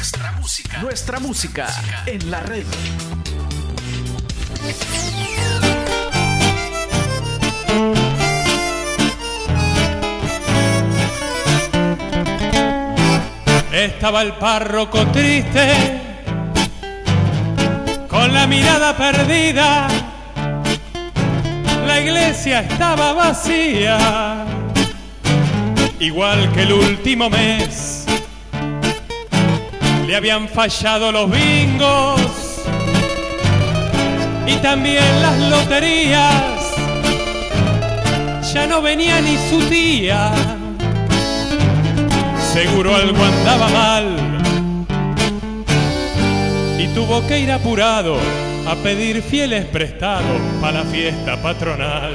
Nuestra música. Nuestra música en la red. Estaba el párroco triste, con la mirada perdida. La iglesia estaba vacía, igual que el último mes. Le habían fallado los bingos y también las loterías. Ya no venía ni su tía seguro algo andaba mal y tuvo que ir apurado a pedir fieles prestados para la fiesta patronal.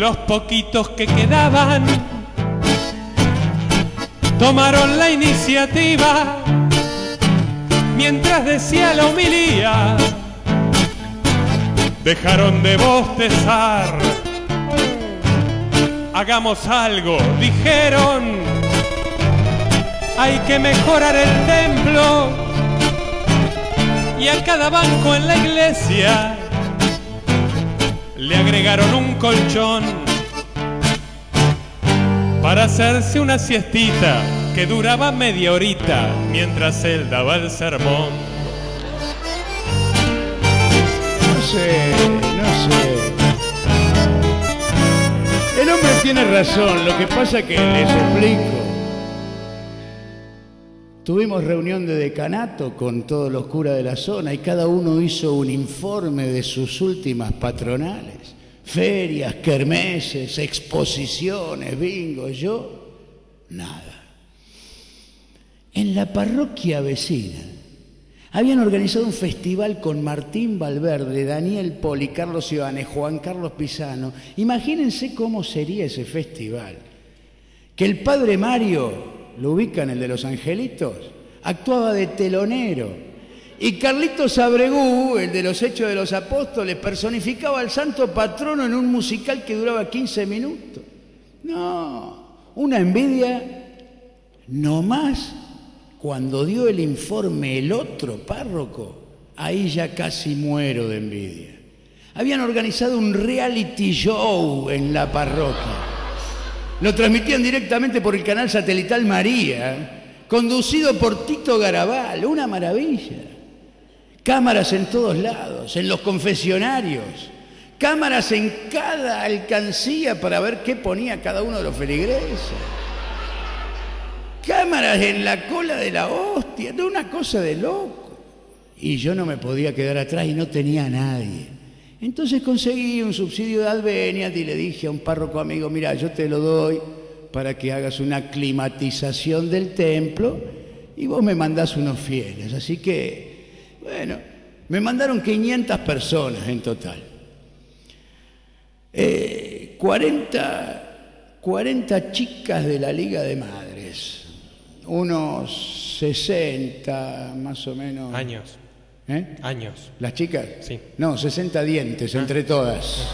Los poquitos que quedaban tomaron la iniciativa mientras decía la homilía, dejaron de bostezar. Hagamos algo, dijeron, hay que mejorar el templo y a cada banco en la iglesia le agregaron un colchón para hacerse una siestita que duraba media horita mientras él daba el sermón. No sé, no sé. El hombre tiene razón, lo que pasa que les explico. Tuvimos reunión de decanato con todos los curas de la zona y cada uno hizo un informe de sus últimas patronales. Ferias, kermeses, exposiciones, bingo. Yo, nada. En la parroquia vecina habían organizado un festival con Martín Valverde, Daniel Poli, Carlos Ivane, Juan Carlos Pisano. Imagínense cómo sería ese festival. Que el padre Mario, lo ubican el de los angelitos, actuaba de telonero. Y Carlitos Abregú, el de los Hechos de los Apóstoles, personificaba al santo patrono en un musical que duraba 15 minutos. No, una envidia no más cuando dio el informe el otro párroco, ahí ya casi muero de envidia. Habían organizado un reality show en la parroquia. Lo transmitían directamente por el canal satelital María, conducido por Tito Garabal, una maravilla. Cámaras en todos lados, en los confesionarios, cámaras en cada alcancía para ver qué ponía cada uno de los feligreses cámaras en la cola de la hostia, de una cosa de loco. Y yo no me podía quedar atrás y no tenía a nadie. Entonces conseguí un subsidio de Albenias y le dije a un párroco amigo, mira, yo te lo doy para que hagas una climatización del templo y vos me mandás unos fieles. Así que, bueno, me mandaron 500 personas en total. 40, eh, 40 chicas de la Liga de Madres unos 60 más o menos. Años. ¿Eh? Años. ¿Las chicas? Sí. No, 60 dientes entre todas.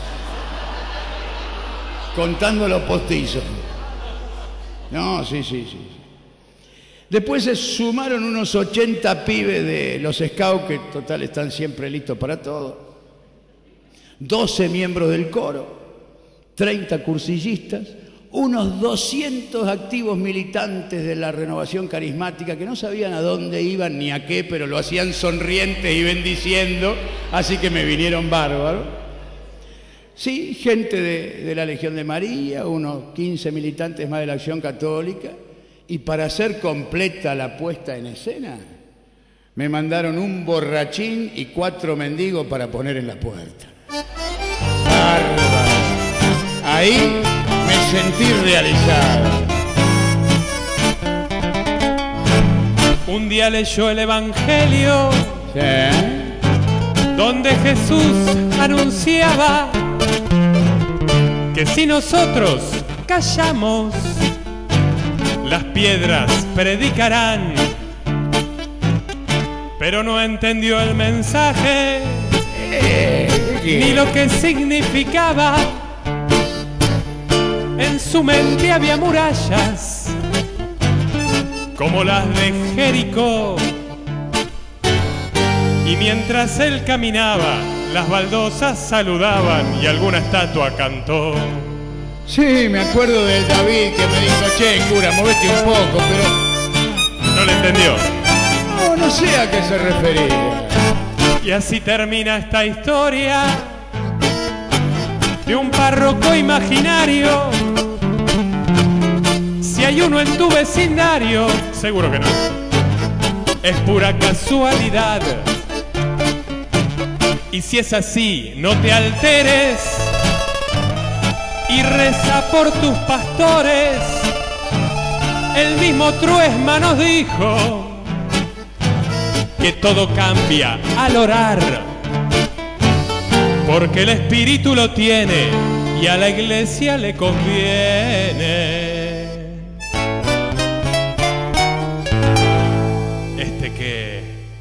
Contando los postizos. No, sí, sí, sí. Después se sumaron unos 80 pibes de los scouts, que total están siempre listos para todo. 12 miembros del coro, 30 cursillistas, unos 200 activos militantes de la renovación carismática que no sabían a dónde iban ni a qué, pero lo hacían sonrientes y bendiciendo, así que me vinieron bárbaros. Sí, gente de, de, la Legión de María, unos 15 militantes más de la Acción Católica, y para hacer completa la puesta en escena, me mandaron un borrachín y cuatro mendigos para poner en la puerta. Bárbaro. Ahí sentí realizado. Un día leyó el Evangelio ¿Sí? donde Jesús anunciaba que si nosotros callamos, las piedras predicarán. Pero no entendió el mensaje ni lo que significaba. En su mente había murallas, como las de Jericó. Y mientras él caminaba, las baldosas saludaban y alguna estatua cantó. Sí, me acuerdo del David que me dijo, che, cura, movete un poco, pero... No le entendió. No, no sé a qué se refería. Y así termina esta historia de un párroco imaginario. Hay uno en tu vecindario, seguro que no. Es pura casualidad. Y si es así, no te alteres y reza por tus pastores. El mismo Truesma nos dijo que todo cambia al orar, porque el espíritu lo tiene y a la iglesia le conviene.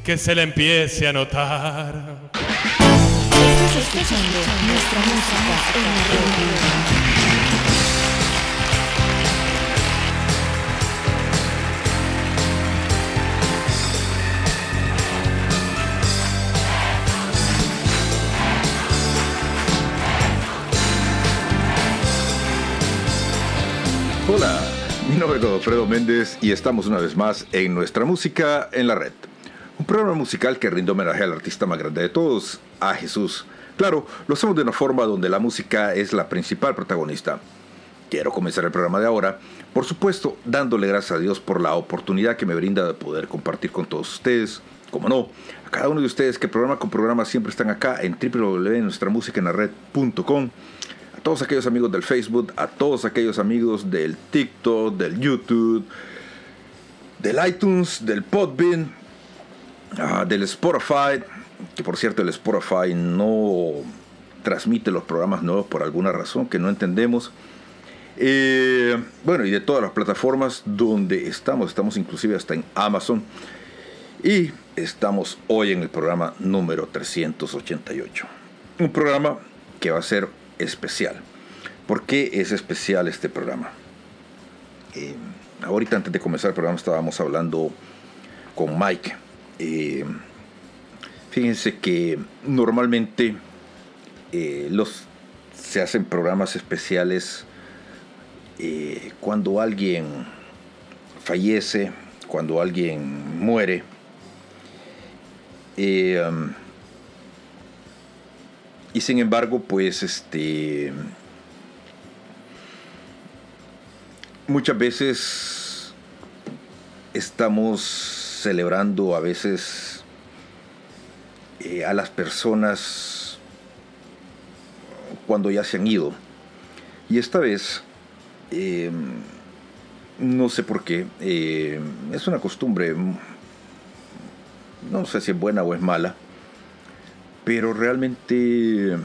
Que, se le empiece a notar. Hola, mi nombre es Godofredo Méndez y estamos una vez más en Nuestra Música en la Red. Un programa musical que rinde homenaje al artista más grande de todos, a Jesús. Claro, lo hacemos de una forma donde la música es la principal protagonista. Quiero comenzar el programa de ahora, por supuesto, dándole gracias a Dios por la oportunidad que me brinda de poder compartir con todos ustedes, como no, a cada uno de ustedes que programa con programa siempre están acá en www.nuestramusicaenlared.com todos aquellos amigos del Facebook, a todos aquellos amigos del TikTok, del YouTube, del iTunes, del Podbean, ah, del Spotify, que por cierto el Spotify no transmite los programas nuevos por alguna razón que no entendemos. Eh, bueno, y de todas las plataformas donde estamos, estamos inclusive hasta en Amazon. Y estamos hoy en el programa número 388. Un programa que va a ser especial. ¿Por qué es especial este programa? Eh, ahorita antes de comenzar el programa estábamos hablando con Mike. Eh, fíjense que normalmente eh, los, se hacen programas especiales cuando alguien fallece, cuando alguien muere. Um, y sin embargo, pues este muchas veces estamos celebrando a veces eh, a las personas cuando ya se han ido. Y esta vez, eh, no sé por qué, eh, es una costumbre, no sé si es buena o es mala, pero realmente,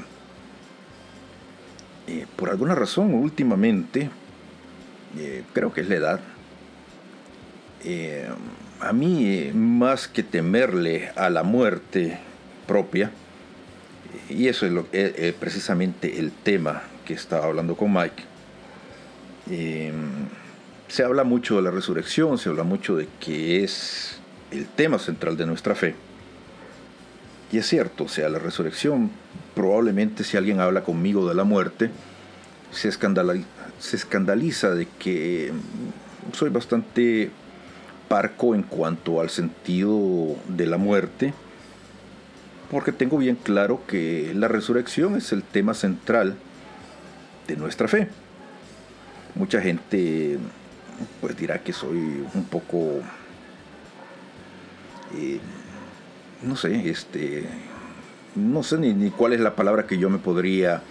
por alguna razón, últimamente, creo que es la edad, a mí, más que temerle a la muerte propia, y eso es lo, precisamente el tema que estaba hablando con Mike, se habla mucho de la resurrección, se habla mucho de que es el tema central de nuestra fe. Y es cierto, o sea, la resurrección, probablemente si alguien habla conmigo de la muerte, se, se escandaliza de que soy bastante parco en cuanto al sentido de la muerte, porque tengo bien claro que la resurrección es el tema central de nuestra fe. Mucha gente pues dirá que soy un poco eh, no sé, este, no sé ni, cuál es la palabra que yo me podría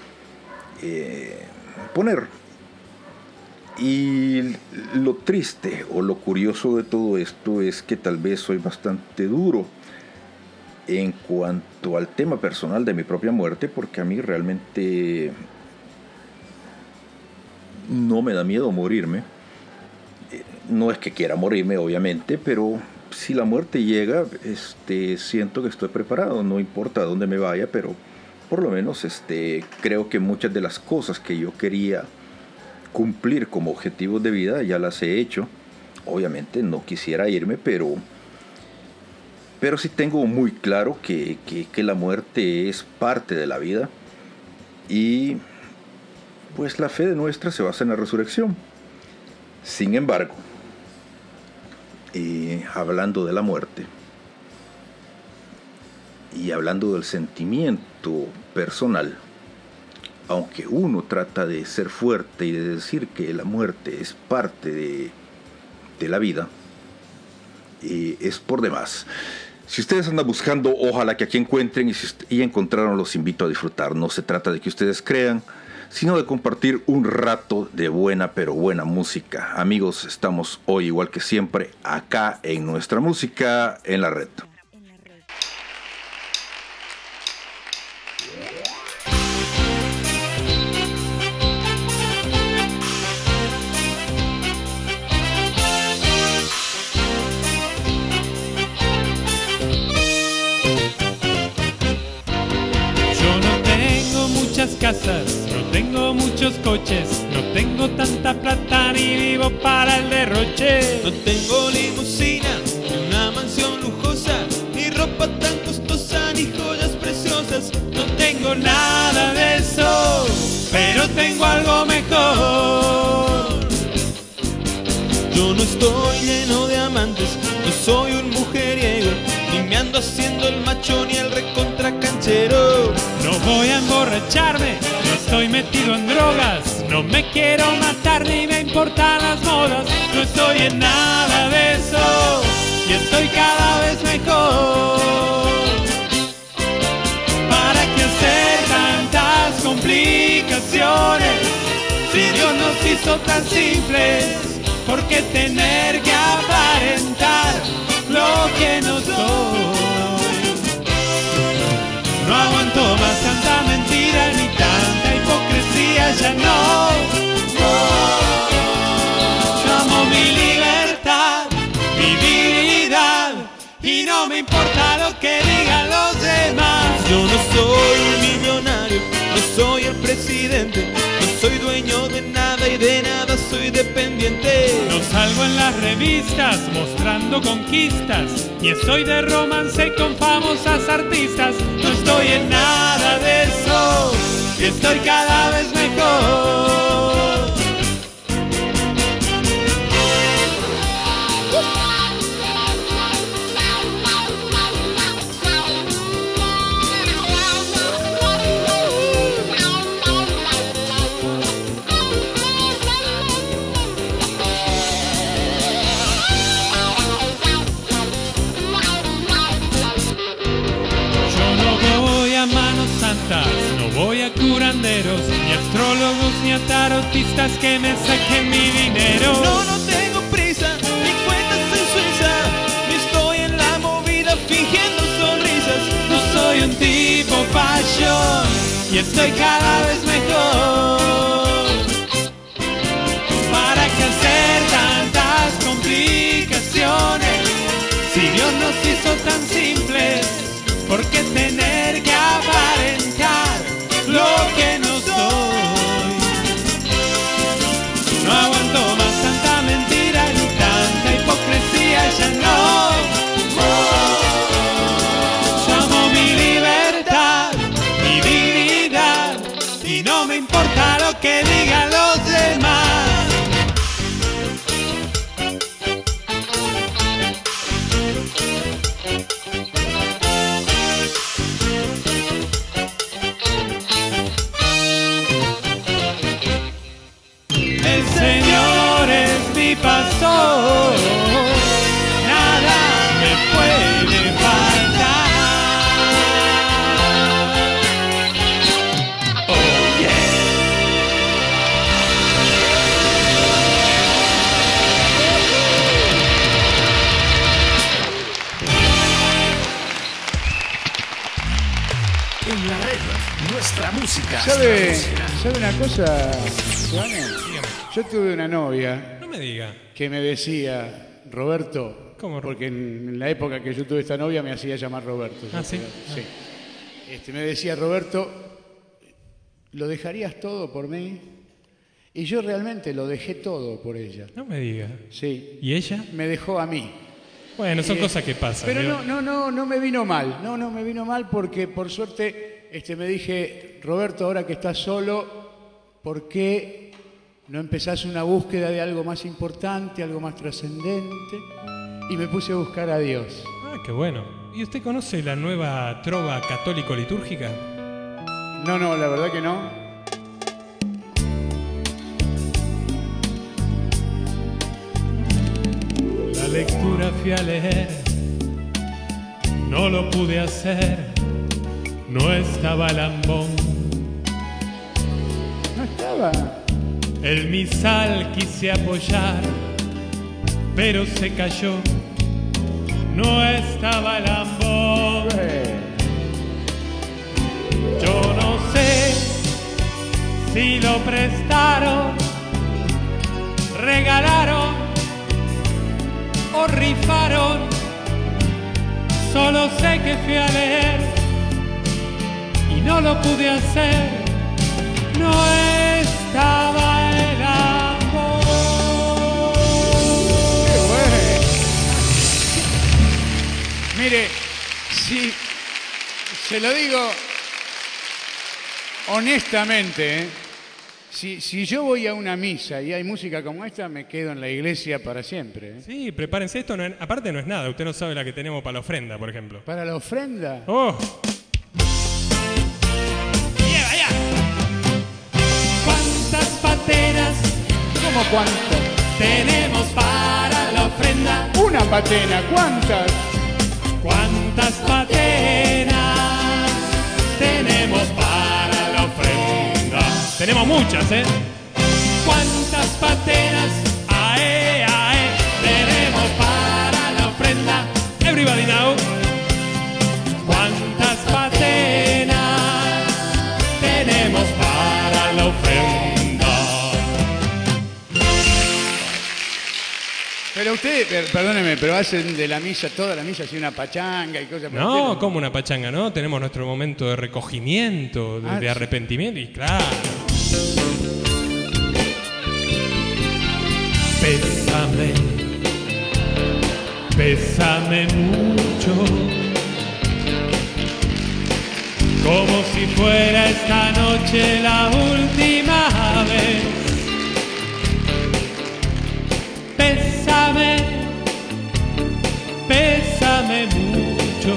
eh, poner. Y lo triste o lo curioso de todo esto es que tal vez soy bastante duro en cuanto al tema personal de mi propia muerte, porque a mí realmente no me da miedo morirme. Eh, no es que quiera morirme, obviamente, pero si la muerte llega, este, siento que estoy preparado, no importa dónde me vaya, pero por lo menos este, creo que muchas de las cosas que yo quería cumplir como objetivos de vida ya las he hecho. Obviamente no quisiera irme, pero, pero sí tengo muy claro que, que, la muerte es parte de la vida y pues la fe de nuestra se basa en la resurrección. Sin embargo, hablando de la muerte y hablando del sentimiento personal, aunque uno trata de ser fuerte y de decir que la muerte es parte de, la vida, eh, es por demás. Si ustedes andan buscando, ojalá que aquí encuentren y si y encontraron, los invito a disfrutar. No se trata de que ustedes crean, sino de compartir un rato de buena pero buena música. Amigos, estamos hoy igual que siempre acá en nuestra música en la red. No tengo limusina, ni una mansión lujosa, ni ropa tan costosa, ni joyas preciosas. No tengo nada de eso, pero tengo algo mejor. Yo no estoy lleno de amantes, no soy un mujeriego, ni me ando haciendo el macho ni el recontra canchero. No voy a emborracharme, no estoy metido en drogas, no me quiero matar ni me importan las modas, no estoy en nada de eso y estoy cada vez mejor. ¿Para qué hacer tantas complicaciones? Si Dios nos hizo tan simples, ¿por qué tener que aparentar lo que no soy? No aguanto más tanta ya no. Yo amo mi libertad, mi vida y no me importa lo que digan los demás. Yo no soy un millonario, no soy el presidente, no soy dueño de nada y de nada soy dependiente. No salgo en las revistas mostrando conquistas, ni estoy de romance con famosas artistas. No estoy en nada de eso, estoy cada vez mejor. Tarotistas que me saquen mi dinero. No, no tengo prisa, ni cuentas en Suiza, ni estoy en la movida fingiendo sonrisas. No soy un tipo fashion y estoy cada vez mejor. Tuve una novia No me diga. que me decía, Roberto, ¿Cómo, Ro- porque en la época que yo tuve esta novia me hacía llamar Roberto. Ah, ¿sí? Sí. este, me decía, Roberto, ¿lo dejarías todo por mí? Y yo realmente lo dejé todo por ella. No me diga. Sí. ¿Y ella? Me dejó a mí. Bueno, son Eh, cosas que pasan. Pero ¿vio? no, no, no, no me vino mal. No, no me vino mal porque por suerte este, me dije, Roberto, ahora que estás solo, ¿por qué no empezás una búsqueda de algo más importante, algo más trascendente? Y me puse a buscar a Dios. Ah, qué bueno. ¿Y usted conoce la nueva trova católico litúrgica? No, no, la verdad que no. La lectura fui a leer, no lo pude hacer, no estaba lambón. No estaba. El misal quise apoyar, pero se cayó, no estaba lambón. Eh, Yo no sé si lo prestaron, regalaron o rifaron. Solo sé que fui a leer y no lo pude hacer. No estaba Mire, si se lo digo honestamente, ¿eh? si, si yo voy a una misa y hay música como esta, me quedo en la iglesia para siempre. ¿eh? Sí, prepárense esto. no es- aparte no es nada. Usted no sabe la que tenemos para la ofrenda, por ejemplo. Para la ofrenda. ¡Oh! ¿Cuántas pateras ¿Cómo cuánto? tenemos para la ofrenda? Una patena, ¿cuántas? ¿Cuántas pateras tenemos para la ofrenda? Tenemos muchas, ¿eh? ¿Cuántas pateras ae, ae, tenemos para la ofrenda? Everybody now. Pero usted, per- perdóneme, pero hacen de la misa, toda la misa así una pachanga y cosas por el No, estilo. como una pachanga, ¿no? Tenemos nuestro momento de recogimiento, de, Ah, de sí. arrepentimiento, y claro. Pésame, pésame mucho, como si fuera esta noche la última vez. Pésame, pésame mucho.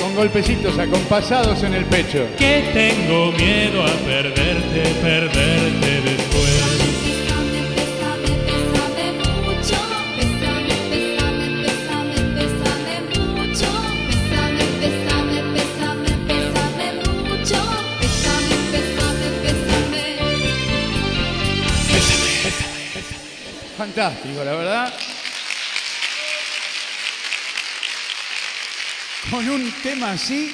Con golpecitos acompasados en el pecho. que tengo miedo a perderte, perderte después. Pésame, pésame, pésame mucho. Pésame, pésame, pésame, pésame mucho. Pésame, pésame, pésame, pésame mucho. Pésame, pésame, pésame. Fantástico, la verdad. Con un tema así,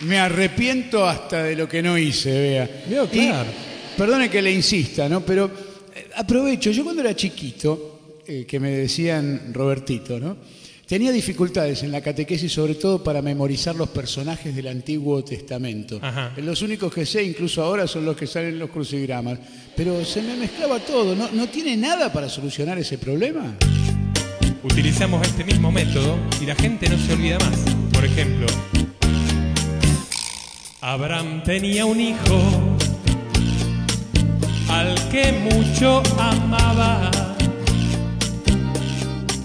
me arrepiento hasta de lo que no hice, vea. Veo, Y, claro. perdone que le insista, ¿no? Pero eh, aprovecho, yo cuando era chiquito, eh, que me decían Robertito, ¿no? Tenía dificultades en la catequesis, sobre todo para memorizar los personajes del Antiguo Testamento. Ajá. Los únicos que sé, incluso ahora, son los que salen en los crucigramas. Pero se me mezclaba todo. ¿No, ¿No tiene nada para solucionar ese problema? Utilizamos este mismo método y la gente no se olvida más. Por ejemplo, Abraham tenía un hijo al que mucho amaba.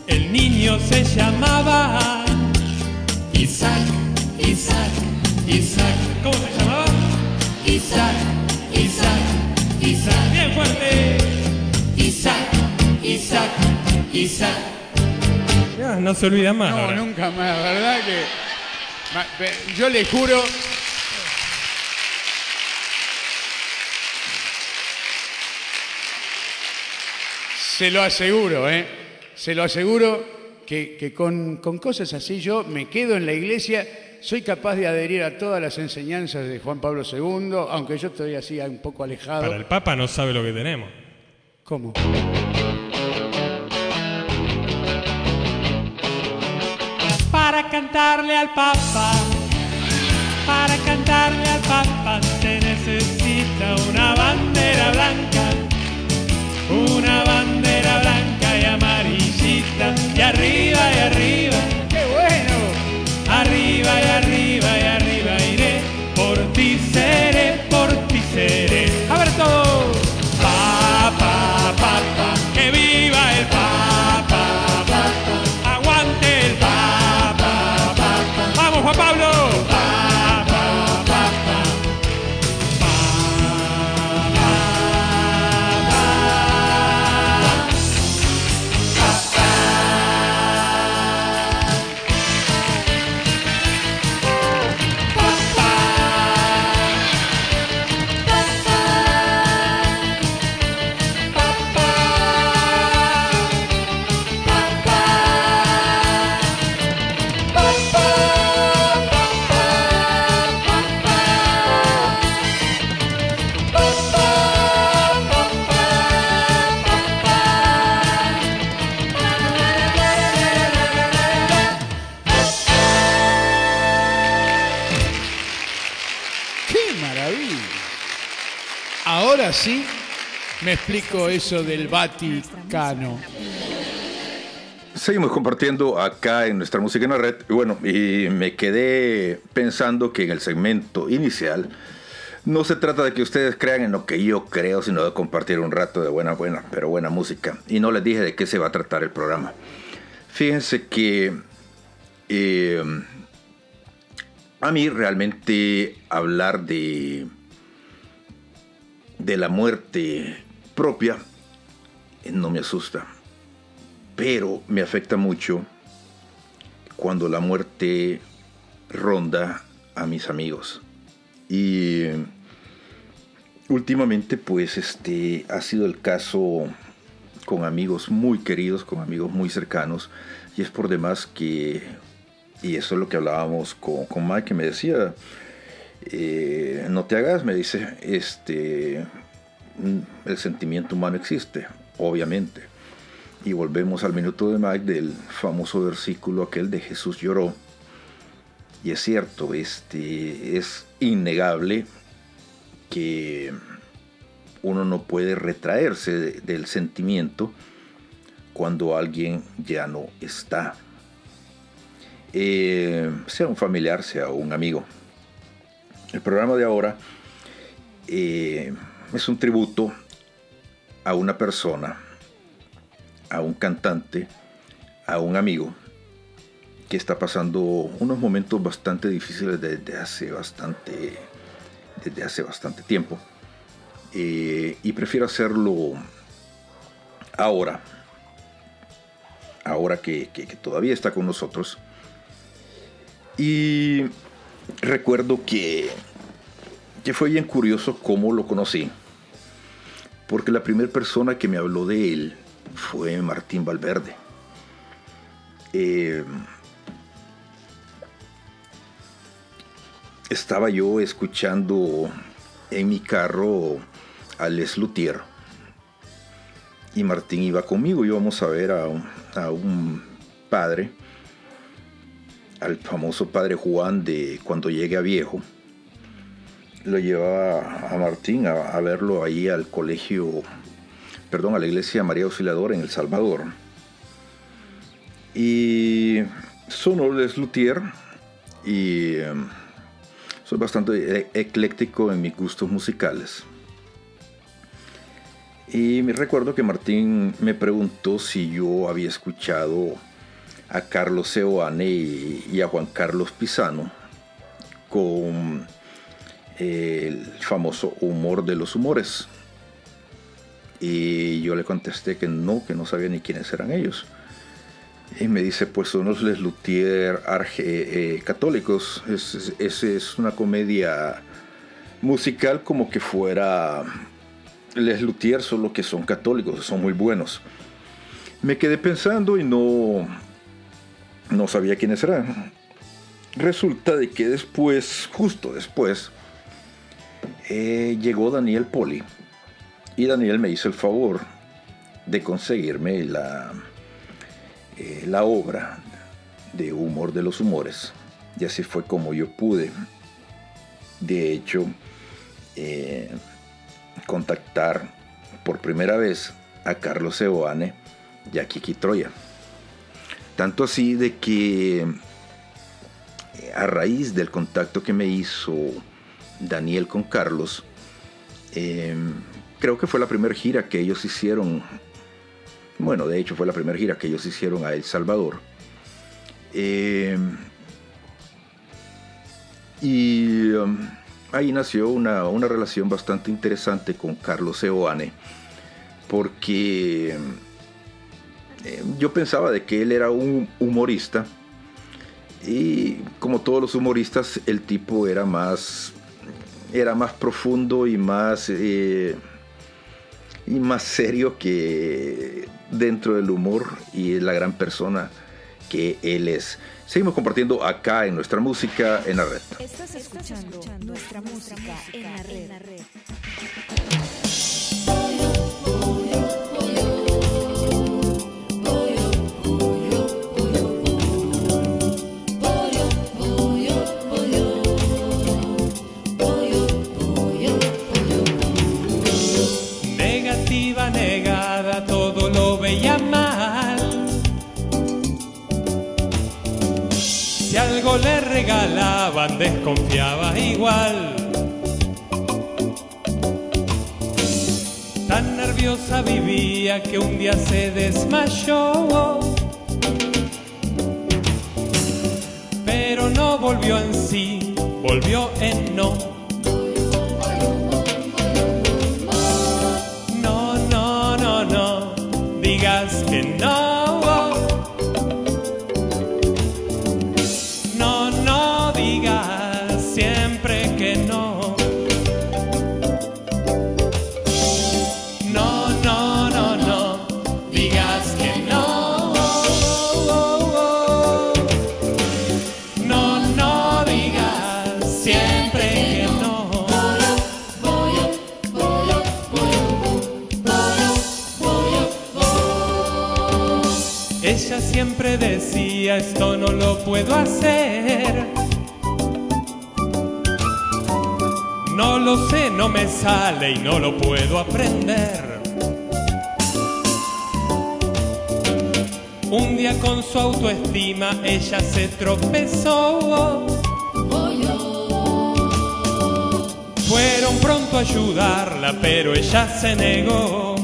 El niño se llamaba Isaac, Isaac, Isaac. ¿Cómo se llamaba? Isaac, Isaac, Isaac. Bien fuerte. Isaac, Isaac, Isaac. Ya, no se olvida más. No, ahora. nunca más, ¿verdad? Que yo le juro. Se lo aseguro, ¿eh? Se lo aseguro que, que con, con cosas así yo me quedo en la iglesia, soy capaz de adherir a todas las enseñanzas de Juan Pablo II, aunque yo estoy así un poco alejado. Para el Papa no sabe lo que tenemos. ¿Cómo? Cantarle al Papa, para cantarle al papa se necesita una bandera blanca, una bandera blanca y amarillita, y arriba y arriba, ¡Qué bueno! arriba y arriba. y arriba explico eso del Vaticano. Seguimos compartiendo acá en nuestra música en la red. Bueno, y me quedé pensando que en el segmento inicial no se trata de que ustedes crean en lo que yo creo, sino de compartir un rato de buena, buena, pero buena música. Y no les dije de qué se va a tratar el programa. Fíjense que eh, a mí realmente hablar de, de la muerte propia eh, no me asusta pero me afecta mucho cuando la muerte ronda a mis amigos. Y eh, últimamente pues este ha sido el caso con amigos muy queridos, con amigos muy cercanos, y es por demás que, y eso es lo que hablábamos con, con Mike, me decía, eh, no te hagas, me dice, este, el sentimiento humano existe, obviamente. Y volvemos al minuto de Mike del famoso versículo aquel de Jesús lloró. Y es cierto, este, es innegable que uno no puede retraerse de- del sentimiento cuando alguien ya no está. Eh, sea un familiar, sea un amigo. El programa de ahora eh, es un tributo a una persona a un cantante, a un amigo que está pasando unos momentos bastante difíciles desde hace bastante, desde hace bastante tiempo. Eh, y prefiero hacerlo ahora, ahora que, que- todavía está con nosotros. Y recuerdo que, que fue bien curioso cómo lo conocí. Porque la primera persona que me habló de él fue Martín Valverde. Eh, estaba yo escuchando en mi carro a Les Luthier. Y Martín iba conmigo, íbamos a ver a a un padre, al famoso padre Juan de Cuando llegue a viejo. Lo llevaba a Martín a, verlo ahí al colegio perdón, a la iglesia María Auxiliadora en El Salvador. Y sonó Les Luthier y eh, soy bastante e- ecléctico en mis gustos musicales. Y me recuerdo que Martín me preguntó si yo había escuchado a Carlos Seoane y, y a Juan Carlos Pisano con el famoso humor de los humores. Y yo le contesté que no, que no sabía ni quiénes eran ellos. Y me dice, pues son los Les Luthier arge- eh, católicos. Es, es, es- es una comedia musical como que fuera Les Luthier, solo que son católicos, son muy buenos. Me quedé pensando y no, no sabía quiénes eran. Resulta de que después, justo después, eh, llegó Daniel Poli. Y Daniel me hizo el favor de conseguirme la, eh, la obra de Humor de los Humores. Y así fue como yo pude de hecho, eh, contactar por primera vez a Carlos Seoane y a Kiki Troya. Tanto así de que a raíz del contacto que me hizo Daniel con Carlos, eh, creo que fue la primera gira que ellos hicieron. Bueno, de hecho fue la primera gira que ellos hicieron a El Salvador. Eh, y um, ahí nació una, una relación bastante interesante con Carlos Seoane, porque yo pensaba de que él era un humorista y como todos los humoristas el tipo era más era más profundo y más eh, y más serio que dentro del humor y la gran persona que él es. Seguimos compartiendo acá en nuestra música en la nuestra música en la red. Si algo le regalaban, desconfiaba igual. Tan nerviosa vivía que un día se desmayó. Pero no volvió en sí, volvió en. No, enough esto no lo puedo hacer. No lo sé, no me sale y no lo puedo aprender. Un día con su autoestima ella se tropezó. Fueron pronto a ayudarla, pero ella se negó.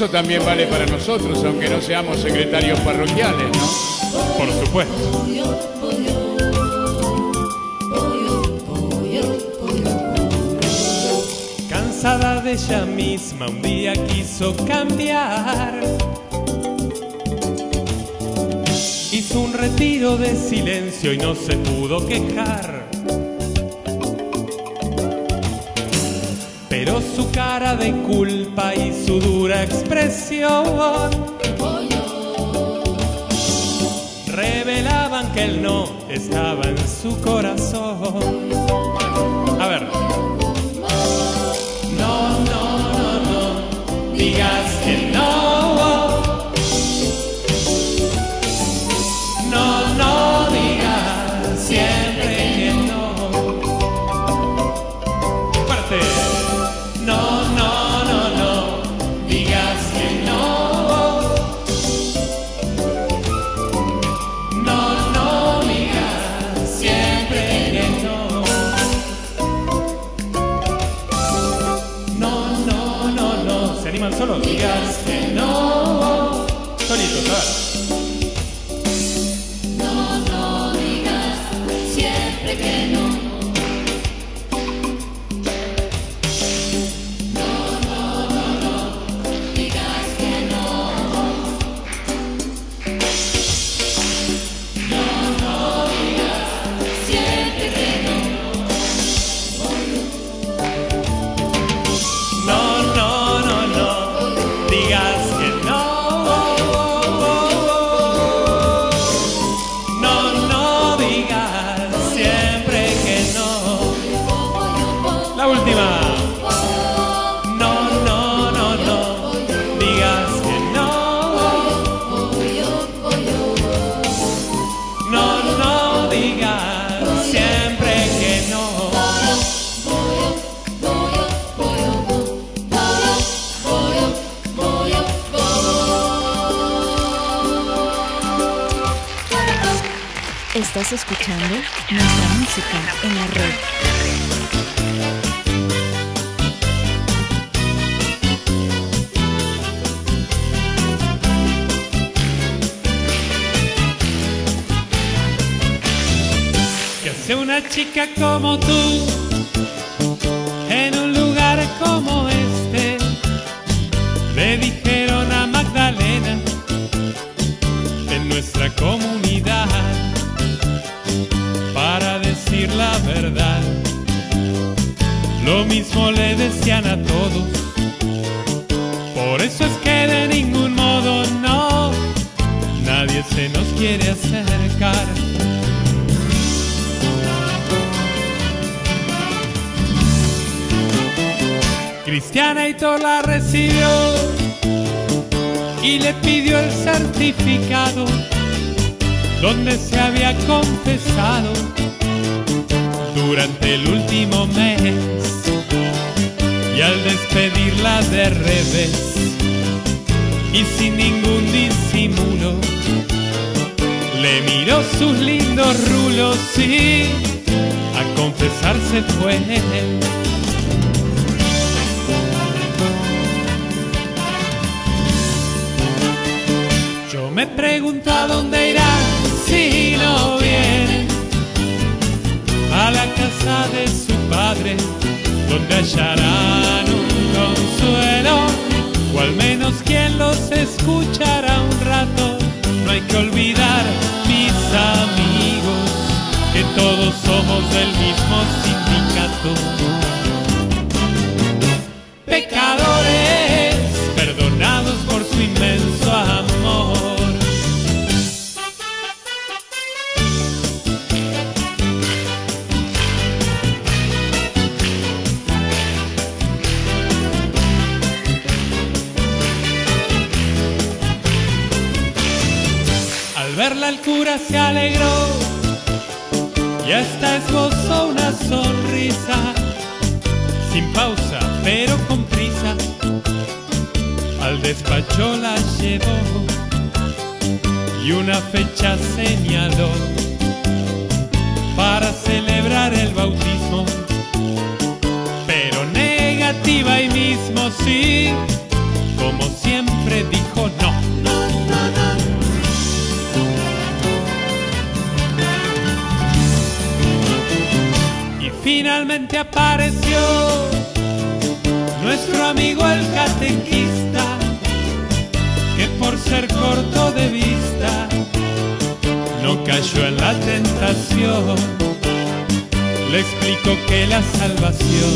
Eso también vale para nosotros, aunque no seamos secretarios parroquiales, ¿no? Por supuesto. Cansada de ella misma, un día quiso cambiar. Hizo un retiro de silencio y no se pudo quejar. Su cara de culpa y su dura expresión revelaban que él no estaba en su corazón. Lo mismo le decían a todos. Por eso es que de ningún modo no, nadie se nos quiere acercar. Cristiana y la recibió y le pidió el certificado donde se había confesado durante el último mes. Y al despedirla de revés y sin ningún disimulo le miró sus lindos rulos y a confesarse fue Yo me pregunto a dónde irá si no a la casa de su padre, donde hallarán un consuelo, o al menos quien los escuchará un rato. No hay que olvidar, mis amigos, que todos somos del mismo sindicato. Y hasta la salvación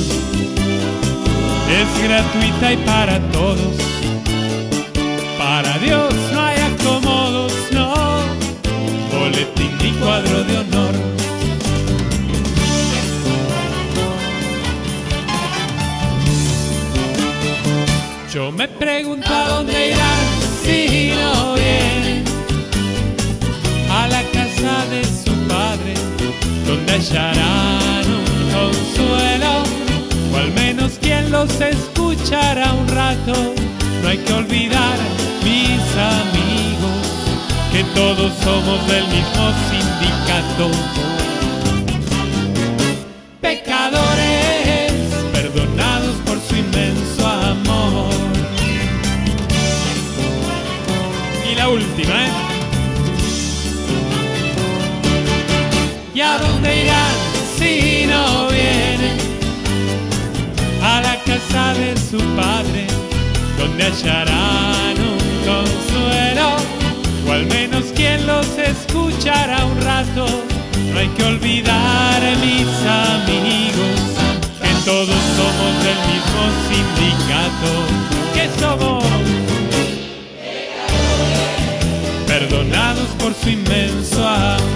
es gratuita y para todos. Para Dios no hay acomodos, no, boletín ni cuadro de honor. Yo me pregunto a dónde irán si no vienen a la casa de su padre, donde hallarán los escuchará un rato. No hay que olvidar, mis amigos, que todos somos del mismo sindicato. Pecadores, perdonados por su inmenso amor. Y la última, ¿eh? ¿Y a dónde irán de su padre, donde hallarán un consuelo, o al menos quien los escuchará un rato. No hay que olvidar, mis amigos, que todos somos del mismo sindicato, que somos perdonados por su inmenso amor.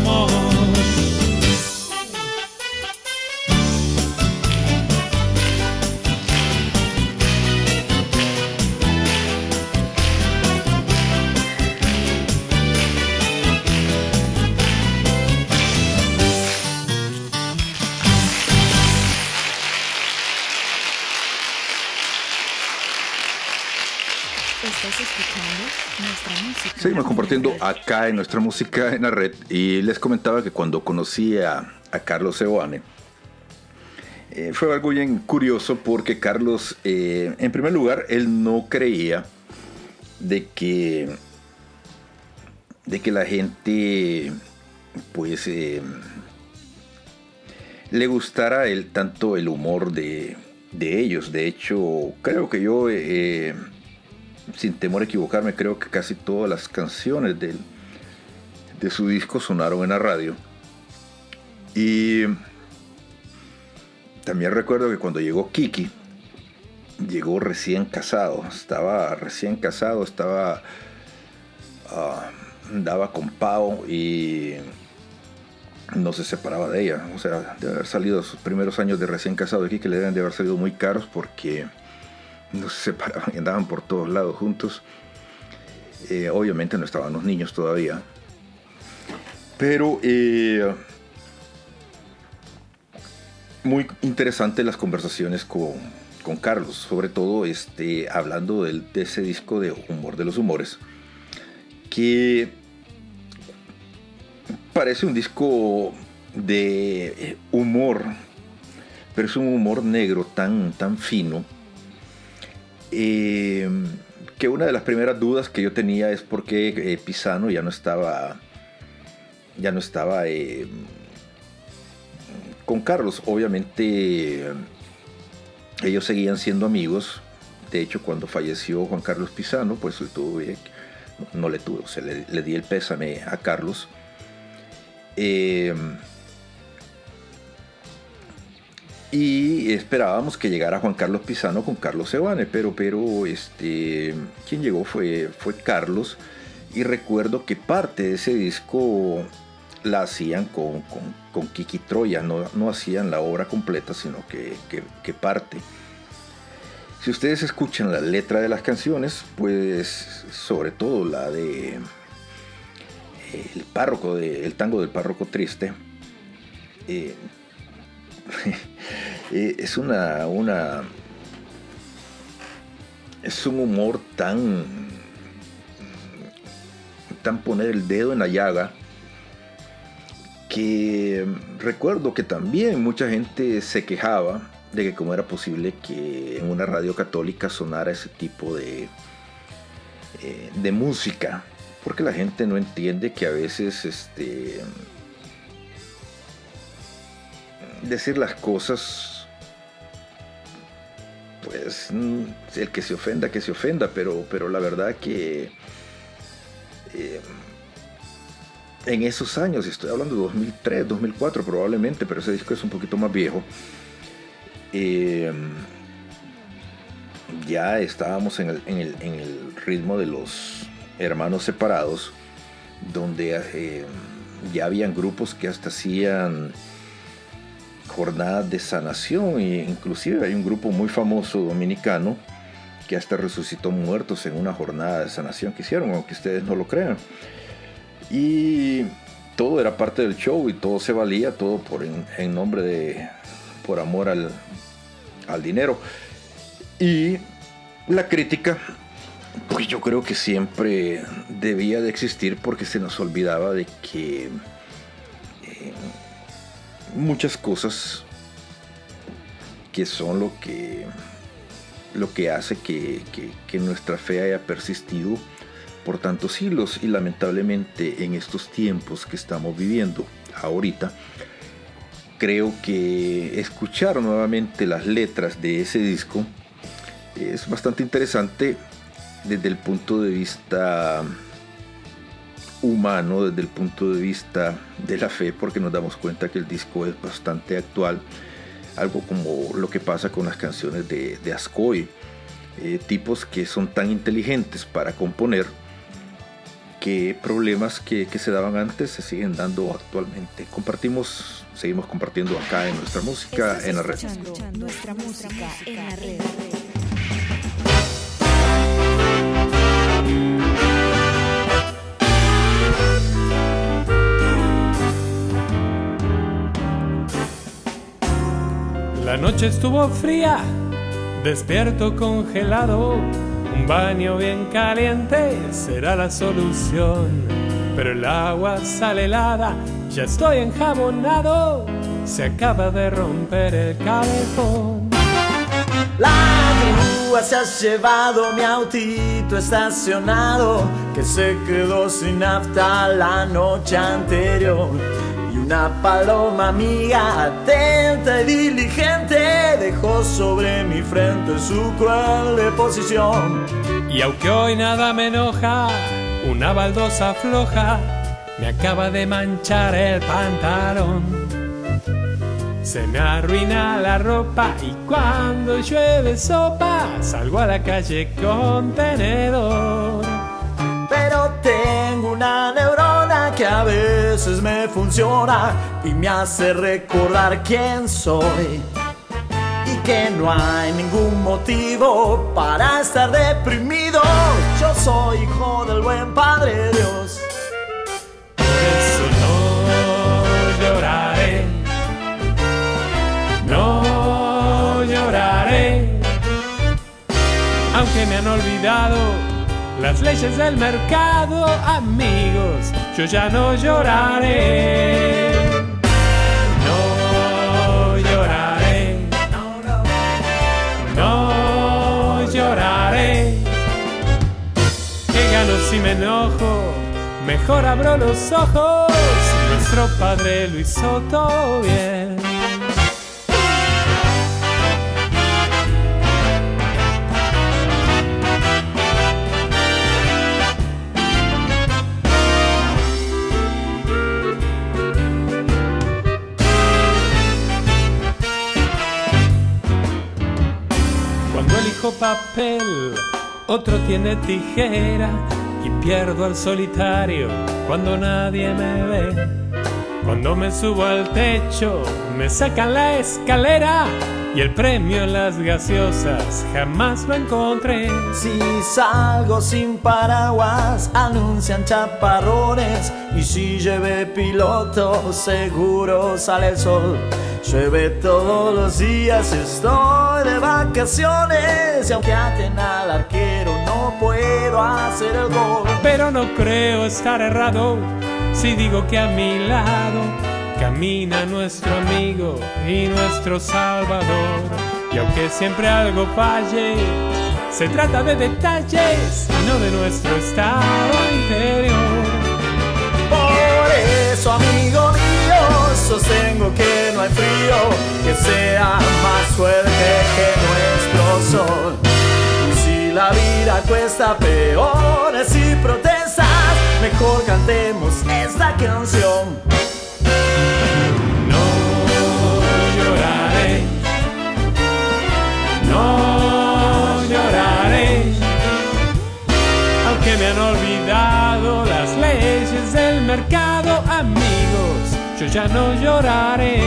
Seguimos compartiendo acá en nuestra música en la red y les comentaba que cuando conocí a, a Carlos Seoane eh, fue algo bien curioso porque Carlos, eh, en primer lugar, él no creía de que de que la gente pues eh, le gustara el, tanto el humor de, de ellos. De hecho, creo que yo sin temor a equivocarme, creo que casi todas las canciones del- de su disco sonaron en la radio. Y también recuerdo que cuando llegó Kiki, llegó recién casado, estaba recién casado, estaba... ah, andaba con Pau y no se separaba de ella. O sea, de haber salido sus primeros años de recién casado de Kiki le deben de haber salido muy caros porque no se separaban y andaban por todos lados juntos. Eh, obviamente no estaban los niños todavía. Pero eh, muy interesante las conversaciones con, con Carlos, sobre todo este, hablando del- de ese disco de Humor de los Humores, que parece un disco de eh, humor, pero es un humor negro tan, tan fino eh, que una de las primeras dudas que yo tenía es por qué eh, Pisano ya no estaba ya no estaba eh, con Carlos. Obviamente eh, ellos seguían siendo amigos. De hecho cuando falleció Juan Carlos Pisano pues le tuve no, no le tuve o sea, le, di el pésame a Carlos. Eh, y esperábamos que llegara Juan Carlos Pisano con Carlos Sebane, pero, pero este, quien llegó fue, fue Carlos. Y recuerdo que parte de ese disco la hacían con, con, con Kiki Troya, no, no hacían la obra completa, sino que, que- parte. Si ustedes escuchan la letra de las canciones, pues sobre todo la de eh, el párroco de, el tango del párroco triste, eh, es una, una es un humor tan tan poner el dedo en la llaga que recuerdo que también mucha gente se quejaba de que cómo era posible que en una radio católica sonara ese tipo de eh, de música porque la gente no entiende que a veces este decir las cosas pues mm, el que se ofenda que se ofenda pero pero la verdad que eh, en esos años estoy hablando de 2003 2004 probablemente pero ese disco es un poquito más viejo eh, ya estábamos en el, en el- en el ritmo de los hermanos separados donde eh, ya habían grupos que hasta hacían jornadas de sanación e inclusive hay un grupo muy famoso dominicano que hasta resucitó muertos en una jornada de sanación que hicieron, aunque ustedes no lo crean. Y todo era parte del show y todo se valía, todo por en, en nombre de, por amor al, al dinero. Y la crítica, pues yo creo que siempre debía de existir porque se nos olvidaba de que muchas cosas que son lo que lo que hace que, que- que nuestra fe haya persistido por tantos siglos y lamentablemente en estos tiempos que estamos viviendo ahorita creo que escuchar nuevamente las letras de ese disco es bastante interesante desde el punto de vista humano, desde el punto de vista de la fe, porque nos damos cuenta que el disco es bastante actual, algo como lo que pasa con las canciones de, de Ascoy, eh, tipos que son tan inteligentes para componer que problemas que, que se daban antes se siguen dando actualmente. Compartimos, seguimos compartiendo acá en nuestra música, Estás en la red. nuestra música en la red. La noche estuvo fría, despierto congelado, Un baño bien caliente será la solución. Pero el agua sale helada, ya estoy enjabonado. Se acaba de romper el cabezón. La grúa se ha llevado mi autito estacionado que se quedó sin nafta la noche anterior. Y una paloma amiga atenta y diligente dejó sobre mi frente su cruel deposición. Y aunque hoy nada me enoja, una baldosa floja me acaba de manchar el pantalón. Se me arruina la ropa y cuando llueve sopa salgo a la calle con tenedor. Pero tengo una neurona que a veces me funciona y me hace recordar quién soy. Y que no hay ningún motivo para estar deprimido. Yo soy hijo del buen Padre Dios. Por eso no lloraré, no lloraré, aunque me han olvidado las leyes del mercado, amigos, yo ya no lloraré. No lloraré, no lloraré. ¿Qué gano si me enojo? Mejor abro los ojos. Nuestro padre lo hizo todo bien. Papel, otro tiene tijera y pierdo al solitario cuando nadie me ve. Cuando me subo al techo, me sacan la escalera y el premio en las gaseosas jamás lo encontré. Si salgo sin paraguas, anuncian chaparrones. Y si lleve piloto, seguro sale el sol. Llueve todos los días, estoy de vacaciones. Y aunque aten al arquero, no puedo hacer el gol. Pero no creo estar errado si digo que a mi lado camina nuestro amigo y nuestro salvador. Y aunque siempre algo falle, se trata de detalles y no de nuestro estado interior. Por eso, amigo mío, sostengo que no hay frío que sea más fuerte que nuestro sol. Y si la vida cuesta peores y protestas, mejor cantemos esta canción. No lloraré, aunque me han olvidado las leyes del mercado, amigos, yo ya no lloraré.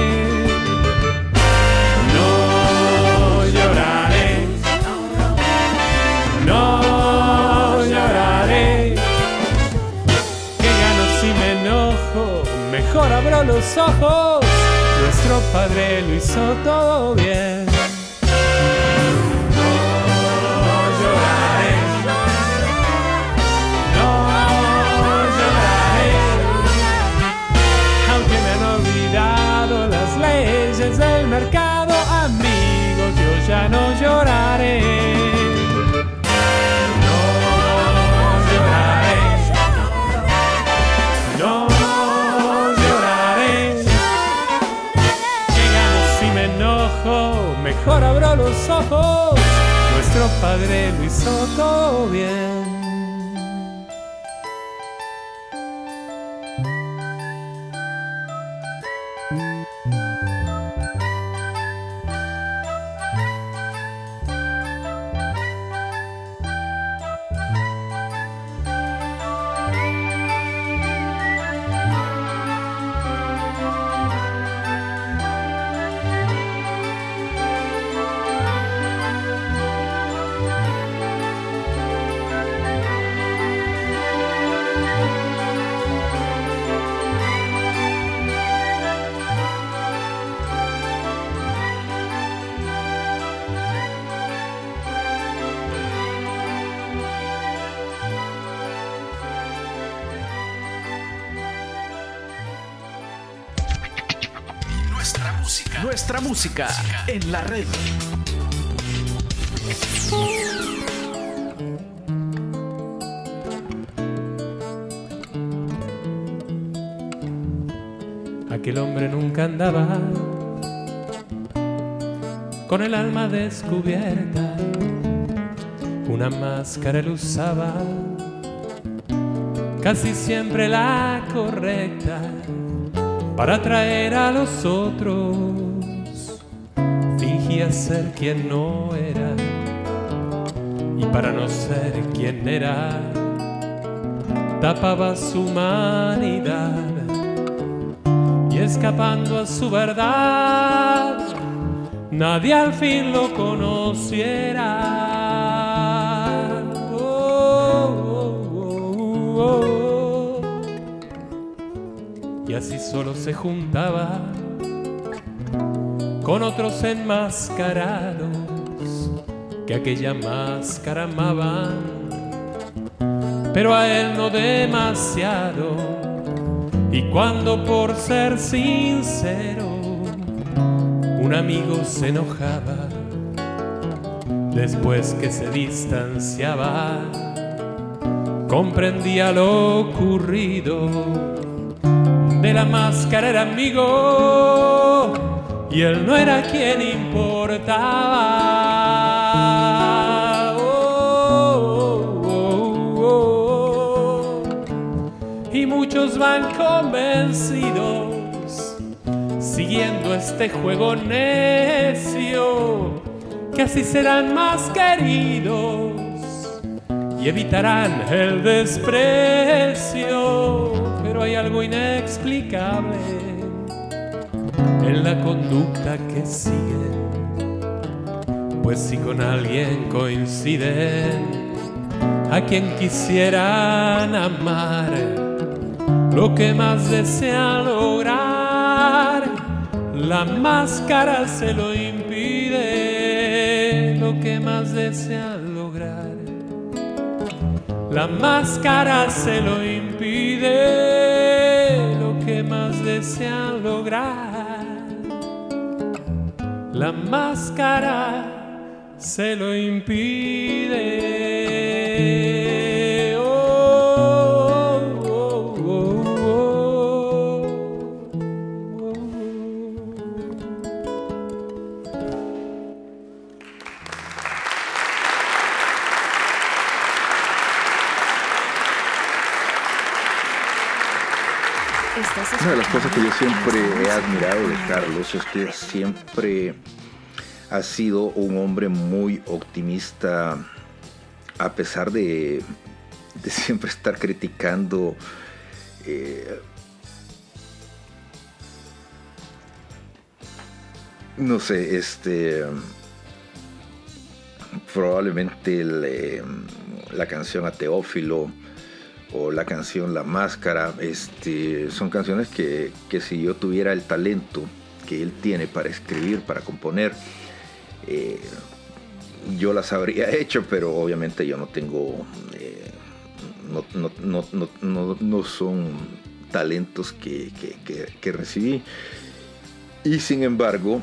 No lloraré, no lloraré. ¿Qué gano si me enojo? Mejor abro los ojos. Nuestro padre lo hizo todo bien. Nuestro padre lo hizo todo bien. Nuestra música en la red. Aquel hombre nunca andaba con el alma descubierta. Una máscara él usaba, casi siempre la correcta, para atraer a los otros. Ser quien no era, y para no ser quien era, tapaba su humanidad y escapando a su verdad, nadie al fin lo conociera. Oh, oh, oh. Y así solo se juntaba con otros enmascarados que aquella máscara amaban, pero a él no demasiado. Y cuando por ser sincero un amigo se enojaba, después que se distanciaba, comprendía lo ocurrido. De la máscara era amigo y él no era quien importaba. Oh, oh, oh, y muchos van convencidos siguiendo este juego necio que así serán más queridos y evitarán el desprecio. Pero hay algo inexplicable en la conducta que siguen pues si con alguien coinciden a quien quisieran amar lo que más desean lograr, la máscara se lo impide, lo que más desean lograr, la máscara se lo impide, lo que más desean lograr, la máscara se lo impide. Una de las cosas que yo siempre he admirado de. Carlos es que siempre ha sido un hombre muy optimista a pesar de, de siempre estar criticando eh, no sé, este probablemente el, eh, la canción a Teófilo o la canción La Máscara, este, son canciones que, que si yo tuviera el talento que él tiene para escribir, para componer, eh, yo las habría hecho, pero obviamente yo no tengo, eh, no, no- no- no- son talentos que, que- que- que recibí. Y sin embargo,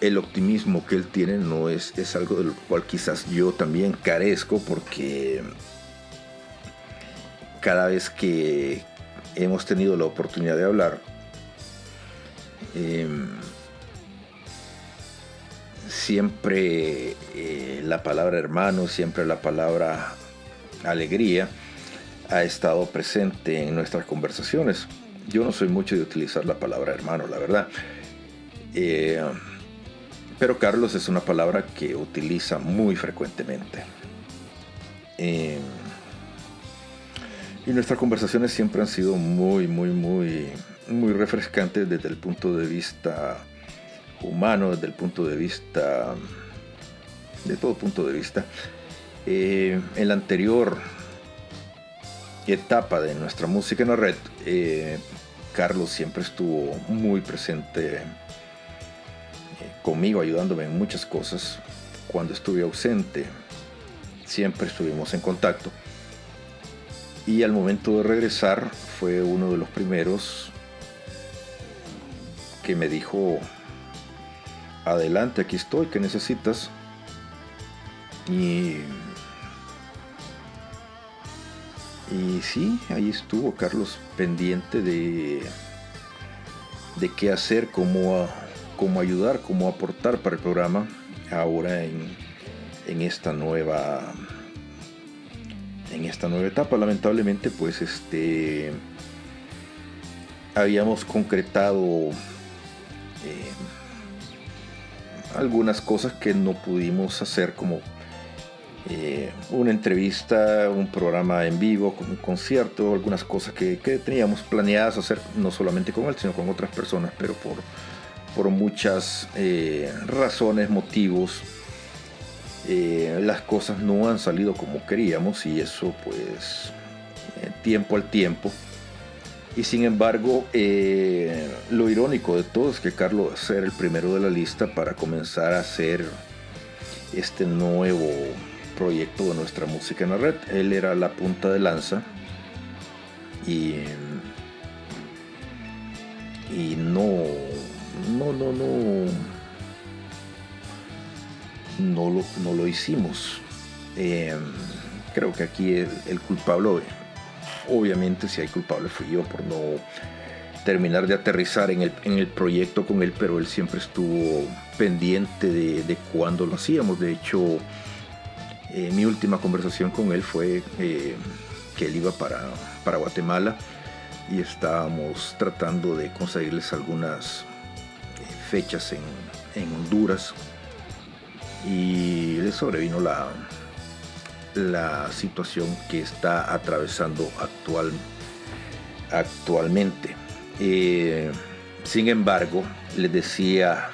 el optimismo que él tiene no es, es algo del cual quizás yo también carezco porque cada vez que hemos tenido la oportunidad de hablar, em, siempre eh, la palabra hermano, siempre la palabra alegría ha estado presente en nuestras conversaciones. Yo no soy mucho de utilizar la palabra hermano, la verdad. Eh, pero Carlos es una palabra que utiliza muy frecuentemente. Eh, y nuestras conversaciones siempre han sido muy, muy, muy, muy refrescantes desde el punto de vista humano, desde el punto de vista, de todo punto de vista. Eh, en la anterior etapa de nuestra música en la red, eh, Carlos siempre estuvo muy presente eh, conmigo, ayudándome en muchas cosas. Cuando estuve ausente, siempre estuvimos en contacto. Y al momento de regresar fue uno de los primeros que me dijo adelante, aquí estoy, ¿qué necesitas? Y, y sí, ahí estuvo Carlos pendiente de, de qué hacer, cómo, cómo ayudar, cómo aportar para el programa ahora en, en esta nueva en esta nueva etapa. Lamentablemente pues este habíamos concretado eh, algunas cosas que no pudimos hacer como eh, una entrevista, un programa en vivo, un concierto, algunas cosas que, que teníamos planeadas hacer no solamente con él, sino con otras personas, pero por, por muchas eh, razones, motivos, eh, las cosas no han salido como queríamos y eso pues eh, tiempo al tiempo. Y sin embargo, eh, lo irónico de todo es que Carlos era el primero de la lista para comenzar a hacer este nuevo proyecto de nuestra música en la red. Él era la punta de lanza y, y no, no, no, no, no lo, no lo hicimos. Eh, creo que aquí el, el culpable, obviamente si hay culpable fui yo por no terminar de aterrizar en el, en el proyecto con él, pero él siempre estuvo pendiente de, de cuándo lo hacíamos. De hecho, eh, mi última conversación con él fue eh, que él iba para, para Guatemala y estábamos tratando de conseguirles algunas eh, fechas en, en Honduras y le sobrevino la, la situación que está atravesando actual, actualmente. Eh, sin embargo, les decía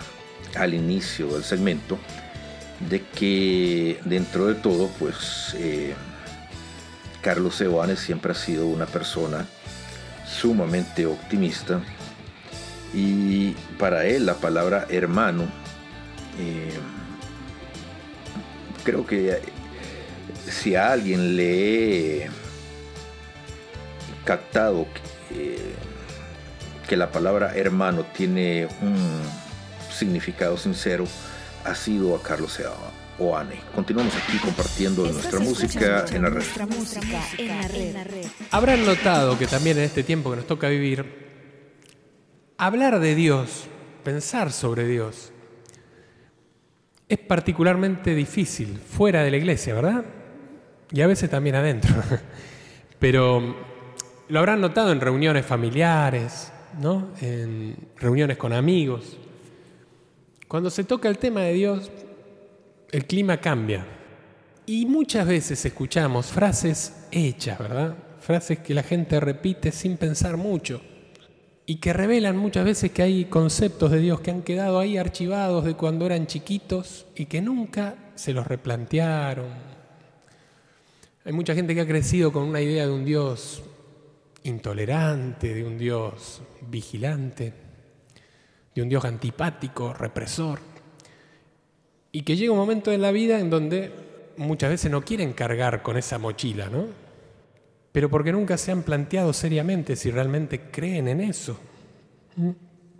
al inicio del segmento de que dentro de todo, pues eh, Carlos Sebanes siempre ha sido una persona sumamente optimista y para él la palabra hermano eh, creo que si a alguien le he captado eh, que la palabra hermano tiene un significado sincero, ha sido a Carlos Oane. Continuamos aquí compartiendo nuestra música en la red. Nuestra música en la red. Habrán notado que también en este tiempo que nos toca vivir, hablar de Dios, pensar sobre Dios, es particularmente difícil fuera de la iglesia, ¿verdad? Y a veces también adentro. Pero lo habrán notado en reuniones familiares, ¿no? En reuniones con amigos. Cuando se toca el tema de Dios, el clima cambia. Y muchas veces escuchamos frases hechas, ¿verdad? Frases que la gente repite sin pensar mucho y que revelan muchas veces que hay conceptos de Dios que han quedado ahí archivados de cuando eran chiquitos y que nunca se los replantearon. Hay mucha gente que ha crecido con una idea de un Dios intolerante, de un Dios vigilante, de un Dios antipático, represor, y que llega un momento en la vida en donde muchas veces no quieren cargar con esa mochila, ¿no? Pero porque nunca se han planteado seriamente si realmente creen en eso.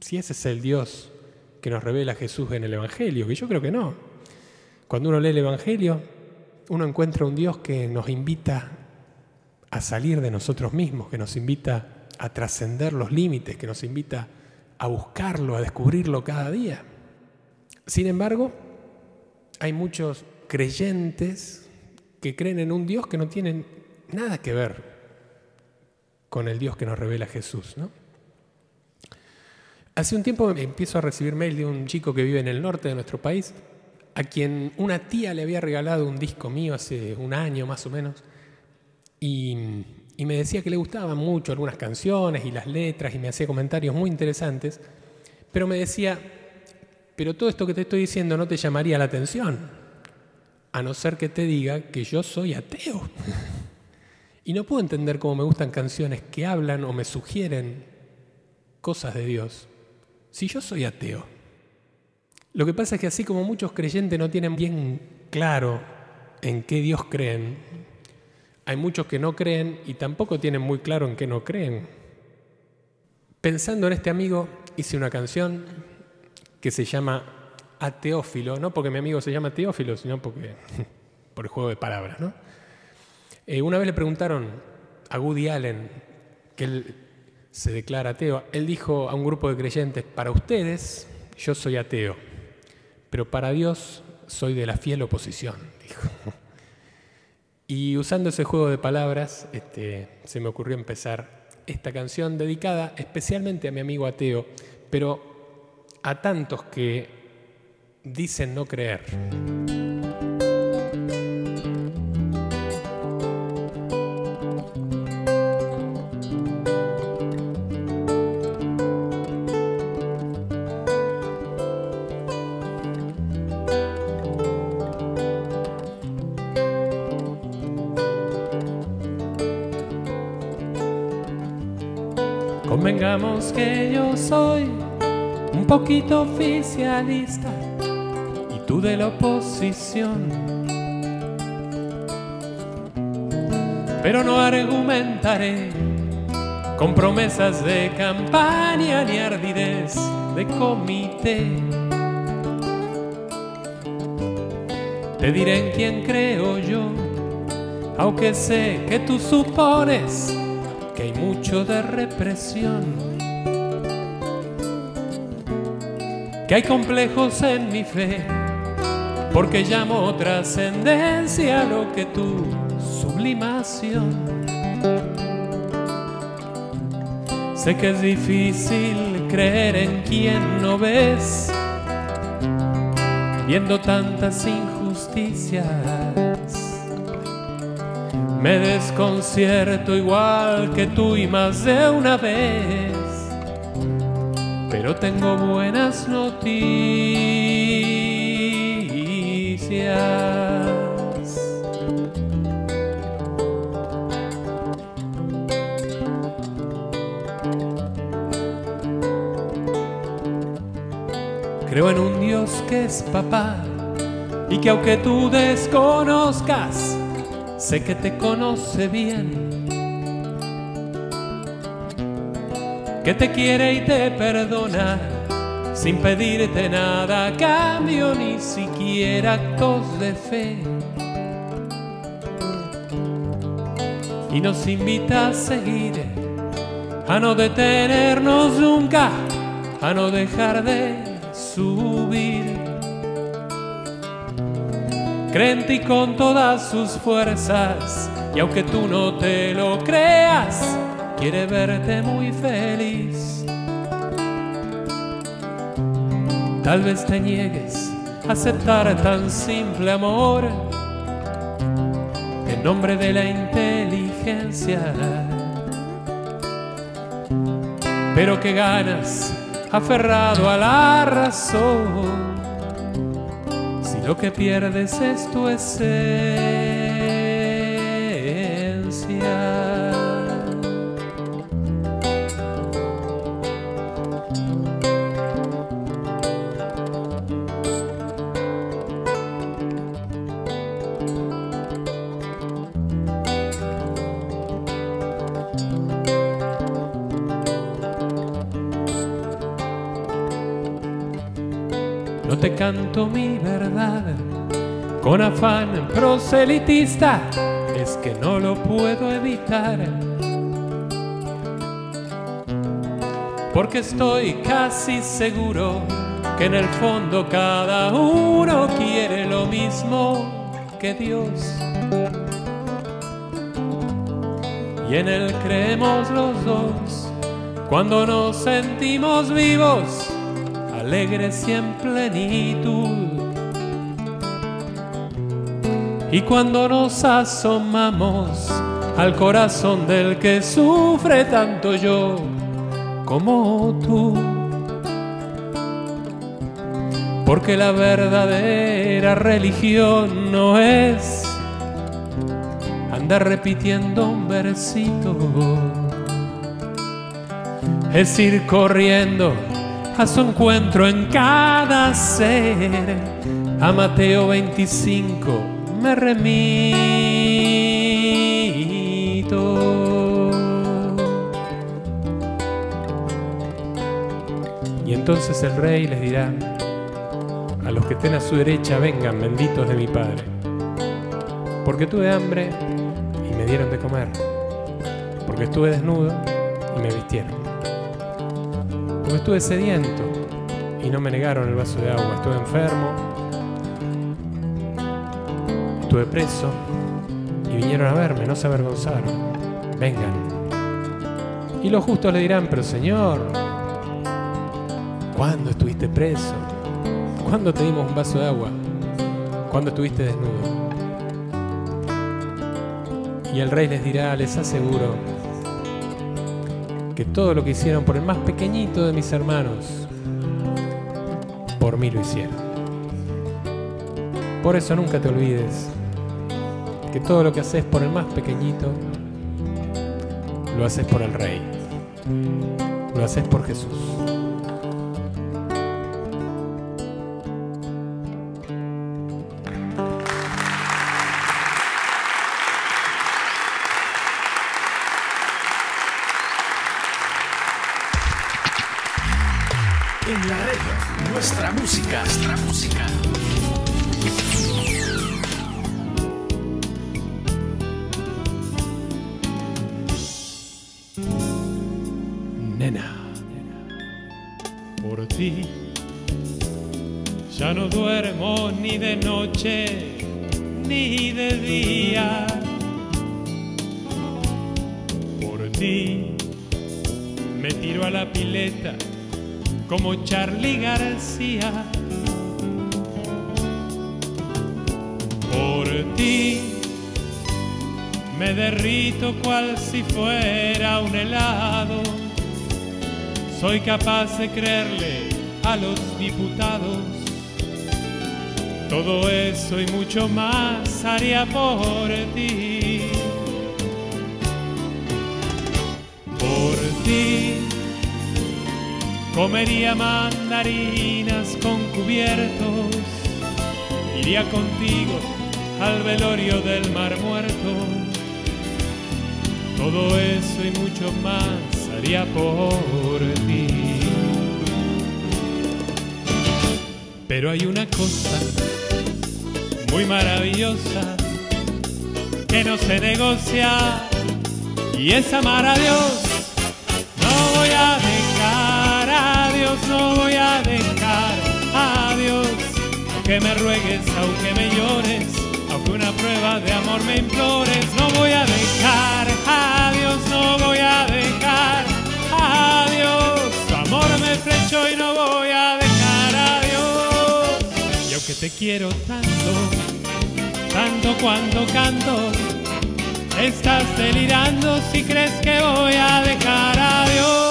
Si ese es el Dios que nos revela Jesús en el Evangelio, que yo creo que no. Cuando uno lee el Evangelio, uno encuentra un Dios que nos invita a salir de nosotros mismos, que nos invita a trascender los límites, que nos invita a buscarlo, a descubrirlo cada día. Sin embargo, hay muchos creyentes que creen en un Dios que no tienen nada que ver con el Dios que nos revela Jesús. ¿no? Hace un tiempo empiezo a recibir mail de un chico que vive en el norte de nuestro país, a quien una tía le había regalado un disco mío hace un año más o menos, y, y me decía que le gustaban mucho algunas canciones y las letras, y me hacía comentarios muy interesantes, pero me decía, pero todo esto que te estoy diciendo no te llamaría la atención, a no ser que te diga que yo soy ateo. Y no puedo entender cómo me gustan canciones que hablan o me sugieren cosas de Dios si yo soy ateo. Lo que pasa es que así como muchos creyentes no tienen bien claro en qué Dios creen, hay muchos que no creen y tampoco tienen muy claro en qué no creen. Pensando en este amigo, hice una canción que se llama a Teófilo, no porque mi amigo se llama Teófilo, sino porque por el juego de palabras, ¿no? Eh, una vez le preguntaron a Woody Allen, que él se declara ateo, él dijo a un grupo de creyentes, para ustedes yo soy ateo, pero para Dios soy de la fiel oposición, dijo. Y usando ese juego de palabras, este, se me ocurrió empezar esta canción dedicada especialmente a mi amigo ateo, pero a tantos que dicen no creer. Poquito oficialista y tú de la oposición. Pero no argumentaré con promesas de campaña ni ardidez de comité. Te diré en quién creo yo, aunque sé que tú supones que hay mucho de represión. Que hay complejos en mi fe, porque llamo trascendencia lo que tu sublimación. Sé que es difícil creer en quien no ves, viendo tantas injusticias. Me desconcierto igual que tú y más de una vez, pero tengo buenas noticias. Creo en un Dios que es papá y que aunque tú desconozcas, sé que te conoce bien, que te quiere y te perdona sin pedirte nada a cambio, ni siquiera actos de fe. Y nos invita a seguir, a no detenernos nunca, a no dejar de subir. Cree en ti con todas sus fuerzas y aunque tú no te lo creas, quiere verte muy feliz. Tal vez te niegues a aceptar tan simple amor en nombre de la inteligencia. Pero que ganas aferrado a la razón si lo que pierdes es tu esencia. Con afán proselitista, es que no lo puedo evitar. Porque estoy casi seguro que en el fondo cada uno quiere lo mismo que Dios. Y en él creemos los dos cuando nos sentimos vivos alegres y en plenitud. Y cuando nos asomamos al corazón del que sufre tanto yo como tú, porque la verdadera religión no es andar repitiendo un versito, es ir corriendo a su encuentro en cada ser. A Mateo 25 me remito. Y entonces el rey les dirá a los que estén a su derecha vengan, benditos de mi Padre. Porque tuve hambre y me dieron de comer. Porque estuve desnudo y me vistieron. Porque estuve sediento y no me negaron el vaso de agua. Estuve enfermo. Estuve preso y vinieron a verme, no se avergonzaron. Vengan. Y los justos le dirán, pero Señor, ¿cuándo estuviste preso? ¿Cuándo te dimos un vaso de agua? ¿Cuándo estuviste desnudo? Y el rey les dirá, les aseguro, que todo lo que hicieron por el más pequeñito de mis hermanos, por mí lo hicieron. Por eso nunca te olvides que todo lo que haces por el más pequeñito, lo haces por el rey. Lo haces por Jesús. Me derrito cual si fuera un helado. Soy capaz de creerle a los diputados. Todo eso y mucho más haría por ti. Por ti comería mandarinas con cubiertos. Iría contigo al velorio del mar muerto. Todo eso y mucho más haría por ti. Pero hay una cosa muy maravillosa que no se negocia y es amar a Dios. No voy a dejar a Dios, no voy a dejar a Dios. Aunque me ruegues, aunque me llores, una prueba de amor me implores, no voy a dejar a Dios, no voy a dejar a Dios. Tu amor me flechó y no voy a dejar a Dios. Y aunque te quiero tanto, tanto cuando canto, estás delirando si crees que voy a dejar a Dios.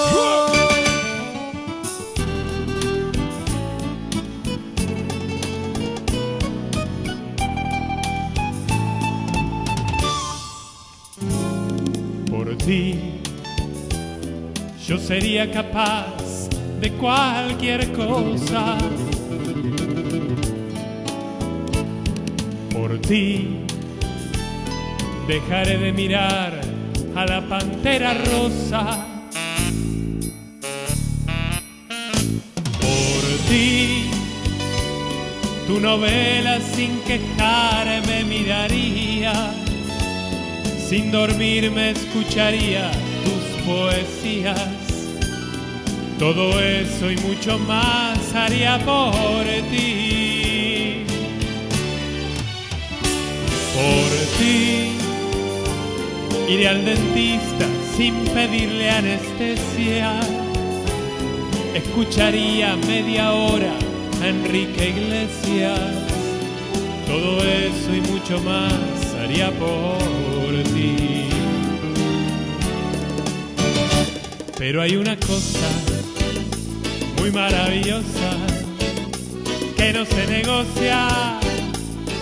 Sería capaz de cualquier cosa. Por ti, dejaré de mirar a la pantera rosa. Por ti, tu novela sin quejarme miraría. Sin dormir me escucharía tus poesías. Todo eso y mucho más haría por ti. Por ti iré al dentista sin pedirle anestesia. Escucharía media hora a Enrique Iglesias. Todo eso y mucho más haría por ti. Pero hay una cosa maravillosa que no se negocia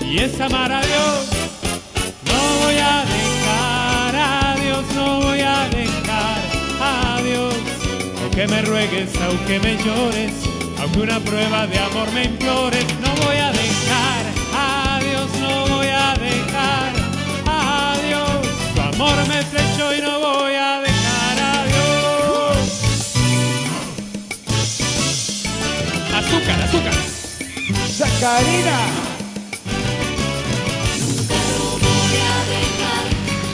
y es amar a Dios. No voy a dejar a Dios, no voy a dejar a Dios. Aunque me ruegues, aunque me llores, aunque una prueba de amor me implores, no voy a dejar a Dios, no voy a dejar a Dios. Tu amor me flechó y no Azúcar, azúcar. Karina.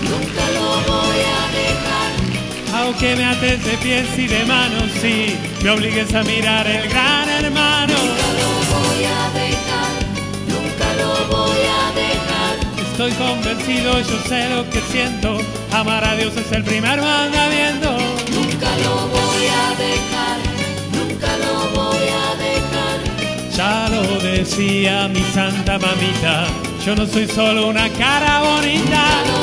Nunca lo voy a dejar. Aunque me ates de pies y de manos, sí, me obligues a mirar el gran hermano. Nunca lo voy a dejar. Nunca lo voy a dejar. Estoy convencido, yo sé lo que siento. Amar a Dios es el primer mandamiento. Ya lo decía mi santa mamita, yo no soy solo una cara bonita. No,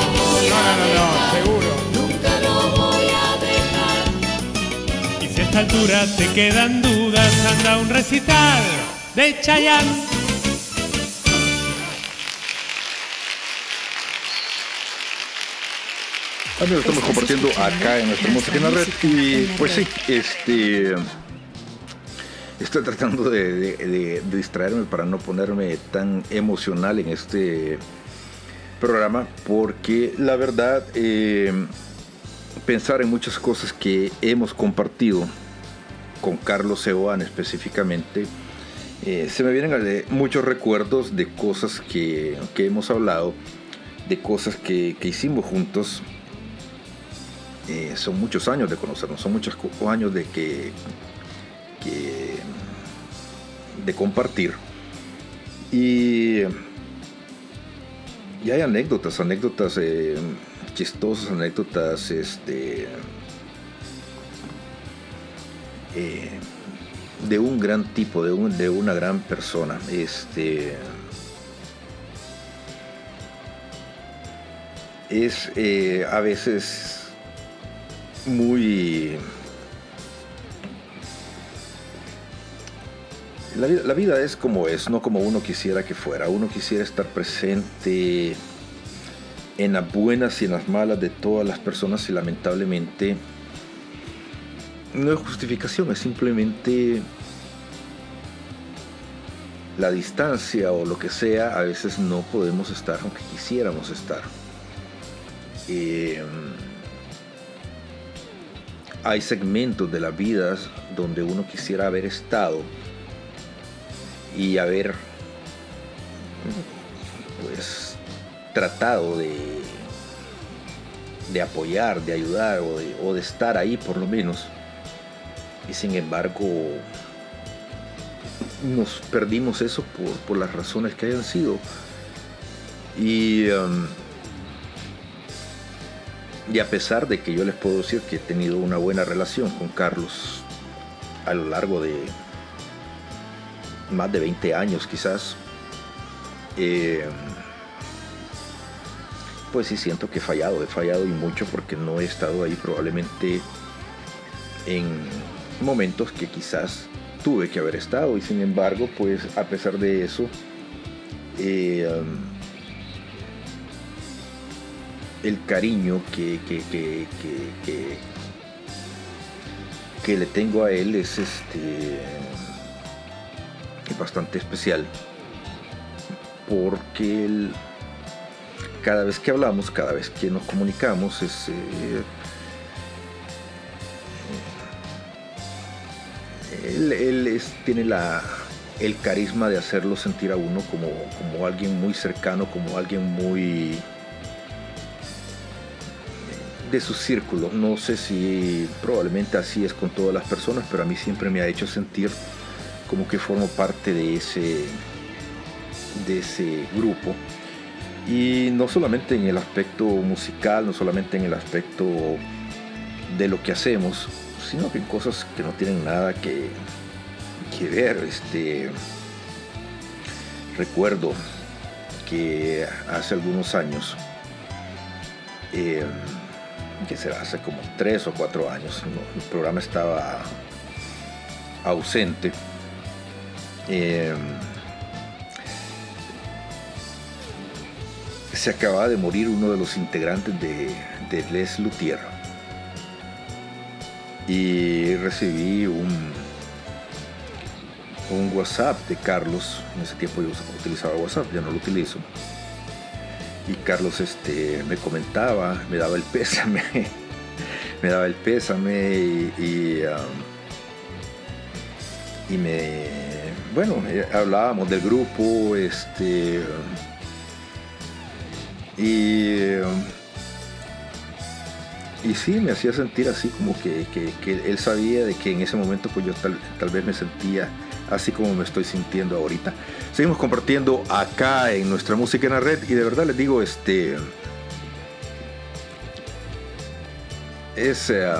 no, no, no, seguro. Nunca lo voy a dejar. Y si a esta altura te quedan dudas, anda un recital de Chayanne. Amigos, estamos compartiendo acá en nuestra música en la red y pues sí, este estoy tratando de, distraerme para no ponerme tan emocional en este programa porque la verdad eh, pensar en muchas cosas que hemos compartido con Carlos Seoane específicamente eh, se me vienen muchos recuerdos de cosas que, que hemos hablado de cosas que, que hicimos juntos. Eh, son muchos años de conocernos, son muchos años de que, que- de compartir. Y, y hay anécdotas, anécdotas eh, chistosas, anécdotas este, eh, de un gran tipo, de, un- de una gran persona. Este, es eh, a veces muy... La vida, es como es, no como uno quisiera que fuera. Uno quisiera estar presente en las buenas y en las malas de todas las personas y lamentablemente no es justificación, es simplemente la distancia o lo que sea, a veces no podemos estar aunque quisiéramos estar. Eh, hay segmentos de las vidas donde uno quisiera haber estado y haber pues tratado de de apoyar, de ayudar o de, estar ahí por lo menos. Y sin embargo nos perdimos eso por, por las razones que hayan sido. Y um, y a pesar de que yo les puedo decir que he tenido una buena relación con Carlos a lo largo de más de 20 años quizás, eh, pues sí siento que he fallado, he fallado y mucho porque no he estado ahí probablemente en momentos que quizás tuve que haber estado. Y sin embargo pues a pesar de eso eh, um, el cariño que, que, que, que, que- que le tengo a él es este bastante especial porque él, cada vez que hablamos, cada vez que nos comunicamos, es, eh, él, tiene la, el carisma de hacerlo sentir a uno como, como alguien muy cercano, como alguien muy de su círculo. No sé si probablemente así es con todas las personas, pero a mí siempre me ha hecho sentir como que formo parte de ese, de ese grupo. Y no solamente en el aspecto musical, no solamente en el aspecto de lo que hacemos, sino que en cosas que no tienen nada que, que ver. Este, recuerdo que hace algunos años, eh, que será hace como tres o cuatro años, el programa estaba ausente. Eh, se acababa de morir uno de los integrantes de, Les Luthier. Y recibí un, un WhatsApp de Carlos. En ese tiempo yo utilizaba WhatsApp, ya no lo utilizo. Y Carlos este, me comentaba, me daba el pésame, me daba el pésame y, y, um, y me, bueno, eh, hablábamos del grupo, este. Y. eh, y sí, me hacía sentir así como que, que- que él sabía de que en ese momento pues yo tal, tal vez me sentía así como me estoy sintiendo ahorita. Seguimos compartiendo acá en nuestra música en la red y de verdad les digo, este... Es... eh,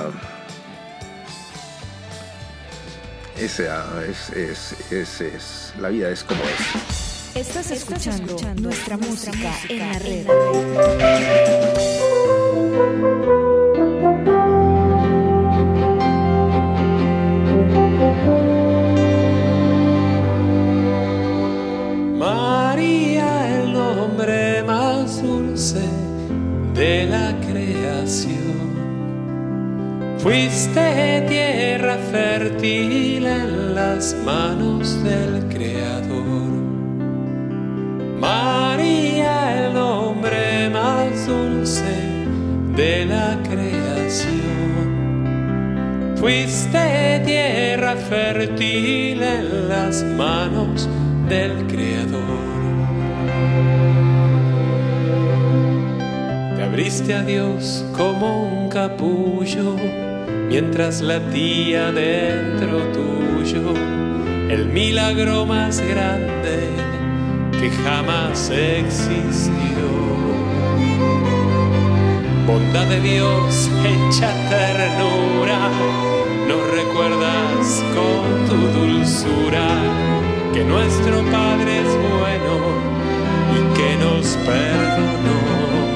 es, eh, es, es, es- es- la vida es como es. Estás escuchando, nuestra, música, en la red. María, el nombre más dulce de la creación. Fuiste tierra fértil en las manos del Creador. María, el nombre más dulce de la creación. Fuiste tierra fértil en las manos del Creador. Te abriste a Dios como un capullo mientras latía dentro tuyo el milagro más grande que jamás existió. Bondad de Dios hecha ternura, nos recuerdas con tu dulzura que nuestro Padre es bueno y que nos perdonó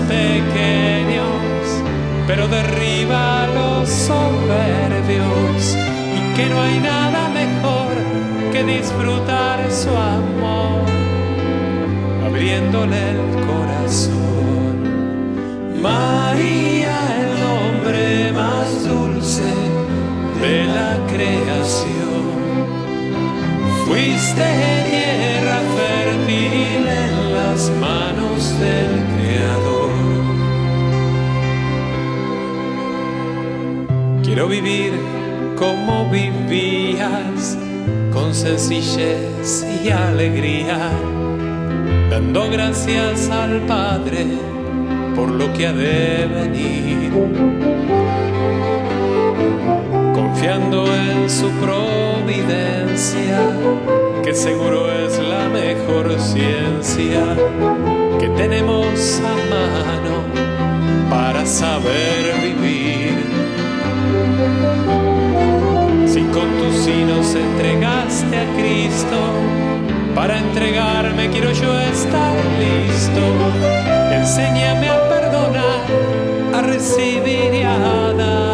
pequeños, pero derriba los soberbios y que no hay nada mejor que disfrutar su amor abriéndole el corazón. María, el nombre más dulce de la creación. Fuiste Quiero vivir como vivías, con sencillez y alegría dando gracias al Padre por lo que ha de venir, confiando en su providencia, que seguro es la mejor ciencia que tenemos a mano para saber vivir. Si con tus nos entregaste a Cristo, para entregarme quiero yo estar listo. Enséñame a perdonar, a recibir y a dar.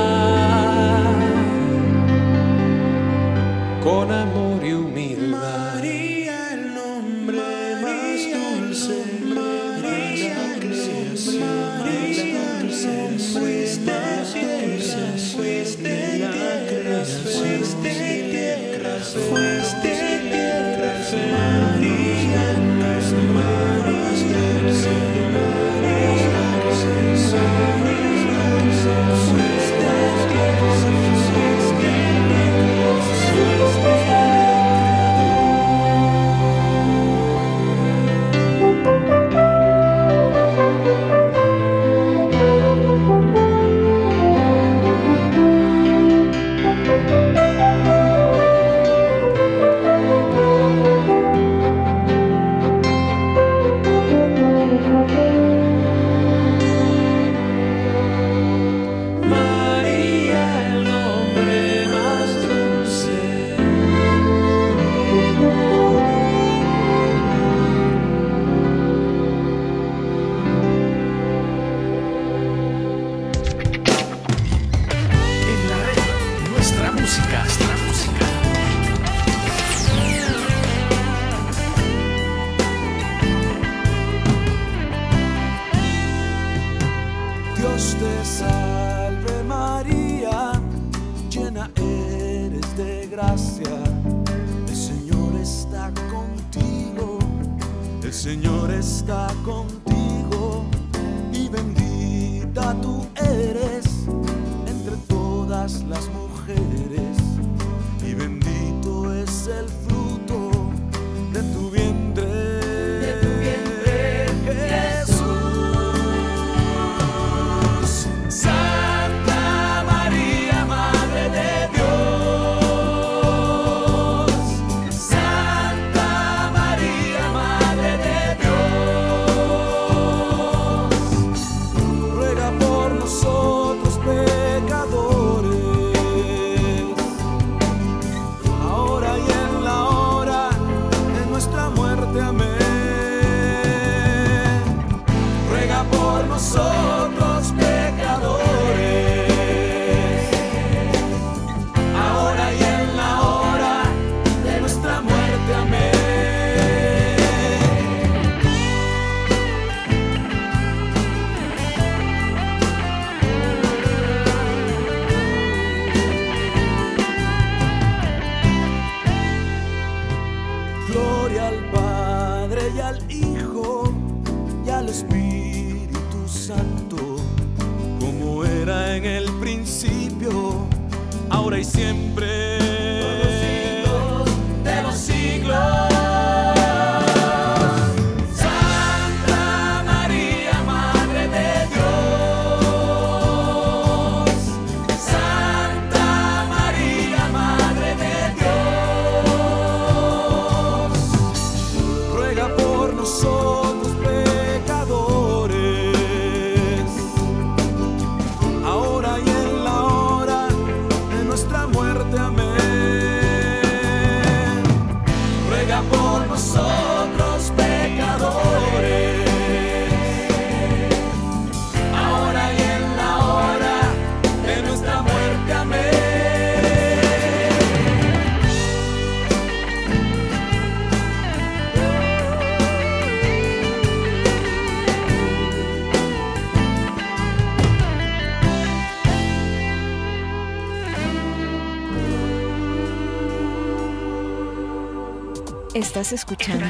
Estás escuchando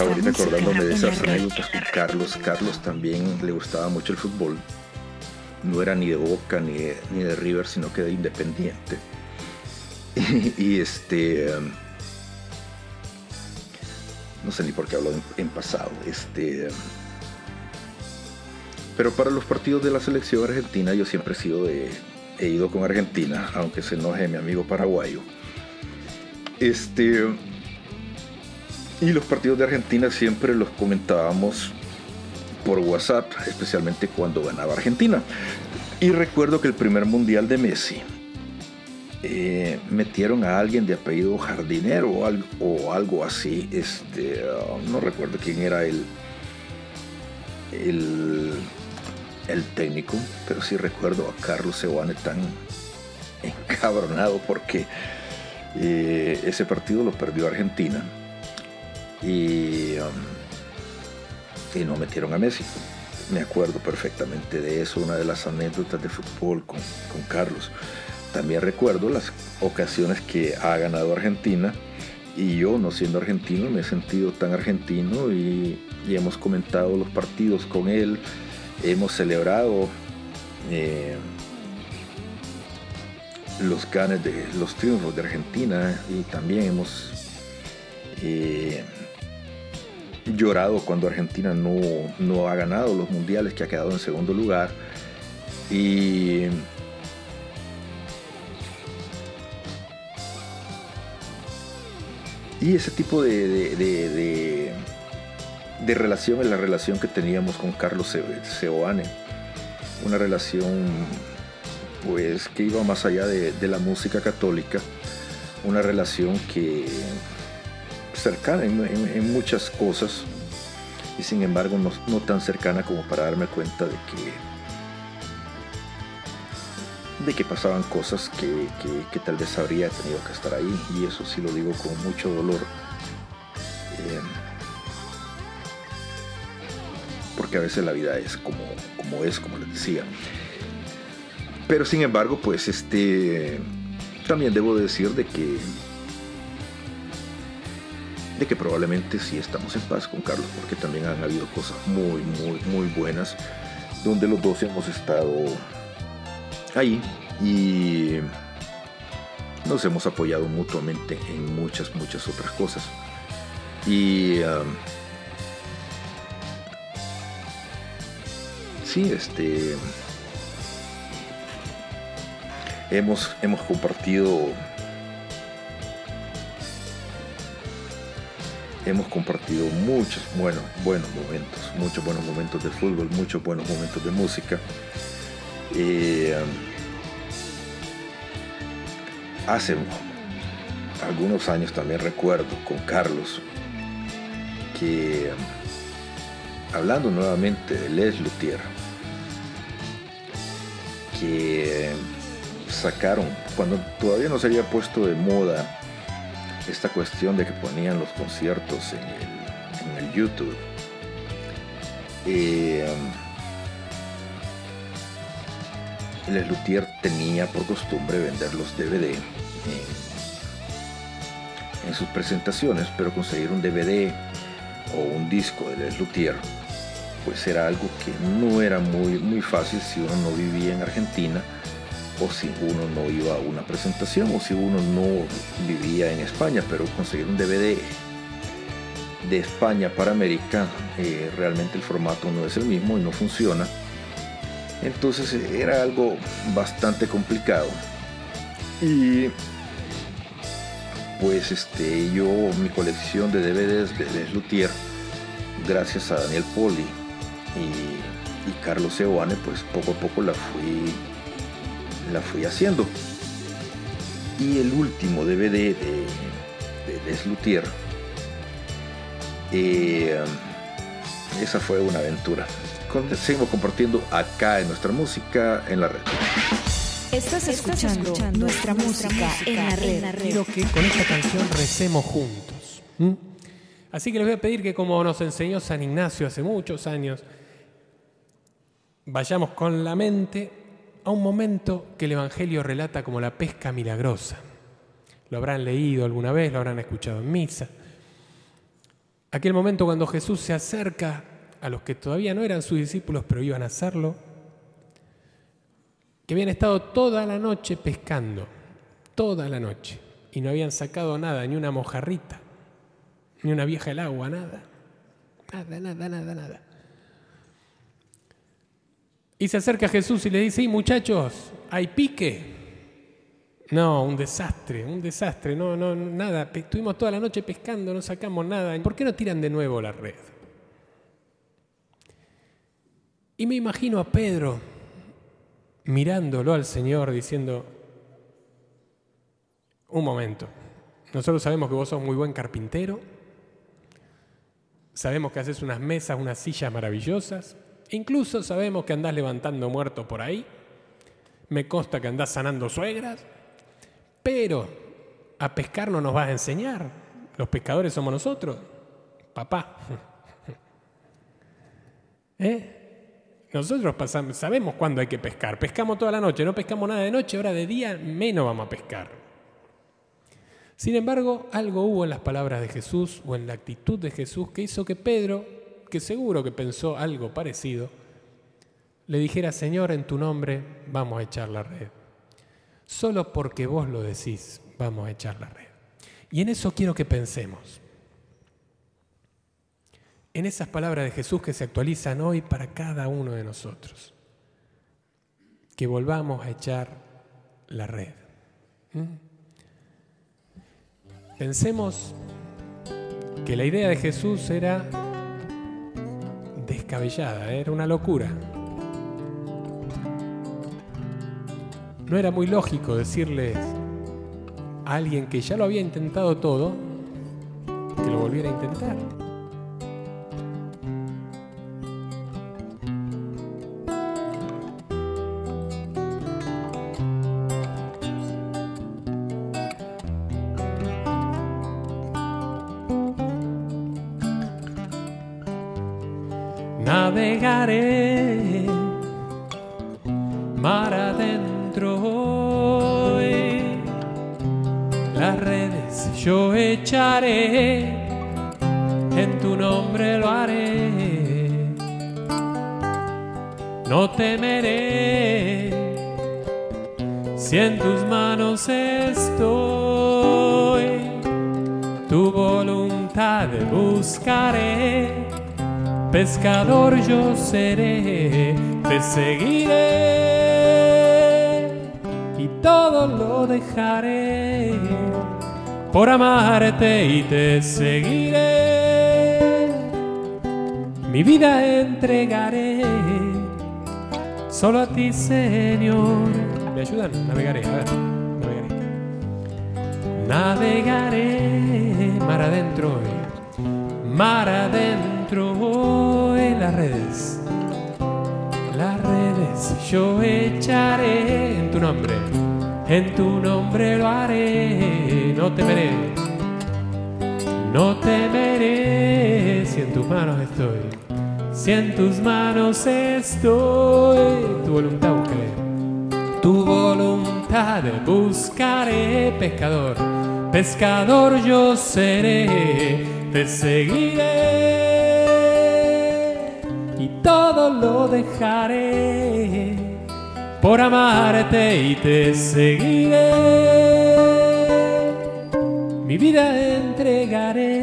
Ahorita acordándome de esas anécdotas Carlos. Carlos también le gustaba mucho el fútbol. No era ni de Boca ni de, ni de River, sino que de Independiente. Y, y este. um, no sé ni por qué hablo en, en pasado. Este. um, pero para los partidos de la selección argentina yo siempre he sido de. He ido con Argentina, aunque se enoje mi amigo paraguayo. Este. Y los partidos de Argentina siempre los comentábamos por WhatsApp, especialmente cuando ganaba Argentina. Y recuerdo que el primer mundial de Messi eh, metieron a alguien de apellido jardinero o algo, o algo así. Este, ah, no recuerdo quién era el, el, el técnico, pero sí recuerdo a Carlos Seoane tan encabronado porque eh, ese partido lo perdió Argentina y, um, y no metieron a Messi. Me acuerdo perfectamente de eso, una de las anécdotas de fútbol con, con Carlos. También recuerdo las ocasiones que ha ganado Argentina y yo, no siendo argentino, me he sentido tan argentino y, y hemos comentado los partidos con él, hemos celebrado eh, los ganes de los triunfos de Argentina y también hemos eh, llorado cuando Argentina no, no ha ganado los mundiales, que ha quedado en segundo lugar. Y Y ese tipo de, de, relación es la relación que teníamos con Carlos Se- Seoane. Una relación pues que iba más allá de la música católica. Una relación que cercana en, muchas cosas y sin embargo no, no tan cercana como para darme cuenta de que de que pasaban cosas que, que- que tal vez habría tenido que estar ahí. Y eso sí lo digo con mucho dolor. Eh, porque a veces la vida es como, como es como les decía. Pero sin embargo pues este también debo decir de que de que probablemente sí estamos en paz con Carlos porque también han habido cosas muy muy muy buenas donde los dos hemos estado ahí y nos hemos apoyado mutuamente en muchas, muchas otras cosas. Y sí, este hemos, hemos compartido hemos compartido muchos buenos, buenos momentos, muchos buenos momentos de fútbol, muchos buenos momentos de música. Eh, hace algunos años también recuerdo con Carlos que hablando nuevamente de Les Luthier que sacaron cuando todavía no se había puesto de moda esta cuestión de que ponían los conciertos en el, en el YouTube. Eh, Les Luthier tenía por costumbre vender los DVD en, sus presentaciones, pero conseguir un DVD o un disco de Les Luthier pues era algo que no era muy, muy fácil si uno no vivía en Argentina o si uno no iba a una presentación o si uno no vivía en España, pero conseguir un DVD de España para América, eh, realmente el formato no es el mismo y no funciona. Entonces eh, era algo bastante complicado. Y pues este, yo mi colección de DVDs de Les Luthier, gracias a Daniel Poli y, y Carlos Seoane, pues poco a poco la fui, la fui haciendo. Y el último DVD de, de Les Luthier, eh, esa fue una aventura. Con- seguimos compartiendo acá en nuestra música en la red. Estás escuchando, nuestra, música, en la red. Quiero que con esta canción recemos juntos. Así que les voy a pedir que como nos enseñó San Ignacio hace muchos años, vayamos con la mente a un momento que el Evangelio relata como la pesca milagrosa. Lo habrán leído alguna vez, lo habrán escuchado en misa. Aquel momento cuando Jesús se acerca a los que todavía no eran sus discípulos, pero iban a hacerlo, que habían estado toda la noche pescando, toda la noche, y no habían sacado nada, ni una mojarrita, ni una vieja del agua, nada. Nada, nada, nada, nada. Y se acerca a Jesús y le dice, "Y muchachos, ¿hay pique? No, un desastre, un desastre, no, no, nada. Estuvimos toda la noche pescando, no sacamos nada. ¿Por qué no tiran de nuevo la red? Y me imagino a Pedro mirándolo al Señor diciendo, un momento, nosotros sabemos que vos sos muy buen carpintero, sabemos que haces unas mesas, unas sillas maravillosas, incluso sabemos que andás levantando muertos por ahí, me consta que andás sanando suegras, pero a pescar no nos vas a enseñar, los pescadores somos nosotros, papá. ¿Eh? Nosotros pasamos, sabemos cuándo hay que pescar. Pescamos toda la noche, no pescamos nada de noche, ahora de día menos vamos a pescar. Sin embargo, algo hubo en las palabras de Jesús o en la actitud de Jesús que hizo que Pedro, que seguro que pensó algo parecido, le dijera, Señor, en tu nombre vamos a echar la red. Solo porque vos lo decís, vamos a echar la red. Y en eso quiero que pensemos en esas palabras de Jesús que se actualizan hoy para cada uno de nosotros. Que volvamos a echar la red. ¿Mm? Pensemos que la idea de Jesús era descabellada, era una locura. No era muy lógico decirles a alguien que ya lo había intentado todo que lo volviera a intentar. Navegaré pescador yo seré, te seguiré y todo lo dejaré por amarte y te seguiré. Mi vida entregaré solo a ti, Señor. ¿Me ayudan? Navegaré, a ver, navegaré. Navegaré mar adentro hoy mar adentro hoy las redes, las redes yo echaré en tu nombre, en tu nombre lo haré, no temeré, no temeré si en tus manos estoy, si en tus manos estoy, tu voluntad buscaré, tu voluntad buscaré, pescador, pescador yo seré te seguiré lo dejaré por amarte y te seguiré. Mi vida entregaré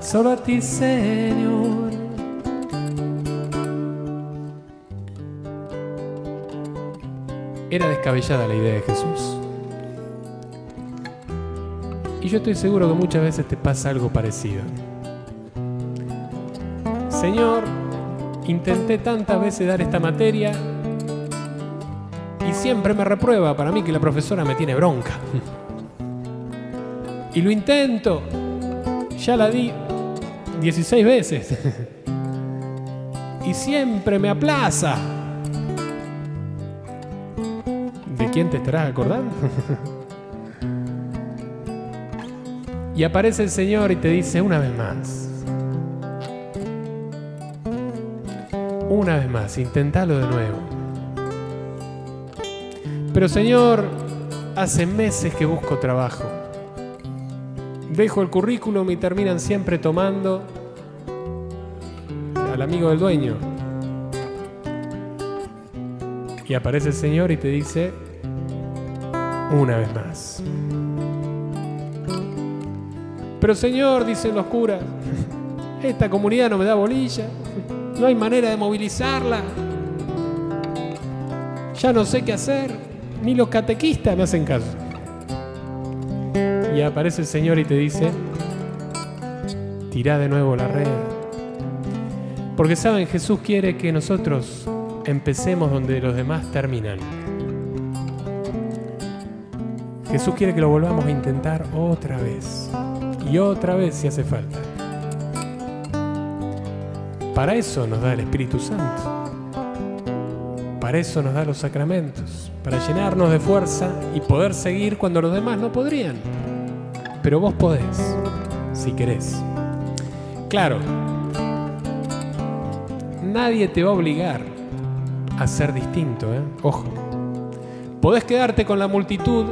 solo a ti, Señor. Era descabellada la idea de Jesús. Y yo estoy seguro que muchas veces te pasa algo parecido. Señor, intenté tantas veces dar esta materia y siempre me reprueba. Para mí que la profesora me tiene bronca. Y lo intento. Ya la di 16 veces. Y siempre me aplaza. ¿De quién te estarás acordando? Y aparece el Señor y te dice una vez más. Una vez más, intentalo de nuevo. Pero Señor, hace meses que busco trabajo. Dejo el currículum y terminan siempre tomando al amigo del dueño. Y aparece el Señor y te dice una vez más. Pero Señor, dicen los curas, esta comunidad no me da bolilla, no hay manera de movilizarla. Ya no sé qué hacer, ni los catequistas me hacen caso. Y aparece el Señor y te dice, tirá de nuevo la red. Porque saben, Jesús quiere que nosotros empecemos donde los demás terminan. Jesús quiere que lo volvamos a intentar otra vez y otra vez si hace falta. Para eso nos da el Espíritu Santo. Para eso nos da los sacramentos, para llenarnos de fuerza y poder seguir cuando los demás no podrían. Pero vos podés, si querés. Claro, nadie te va a obligar a ser distinto, ¿eh? Ojo. Podés quedarte con la multitud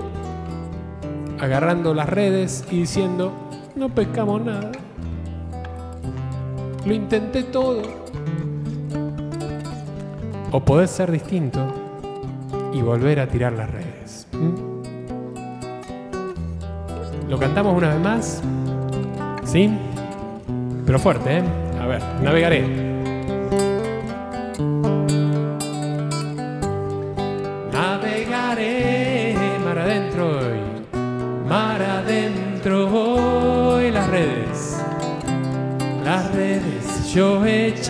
agarrando las redes y diciendo, no pescamos nada. Lo intenté todo. O podés ser distinto y volver a tirar las redes. ¿Lo cantamos una vez más? ¿Sí? Pero fuerte, ¿eh? A ver. Navegaré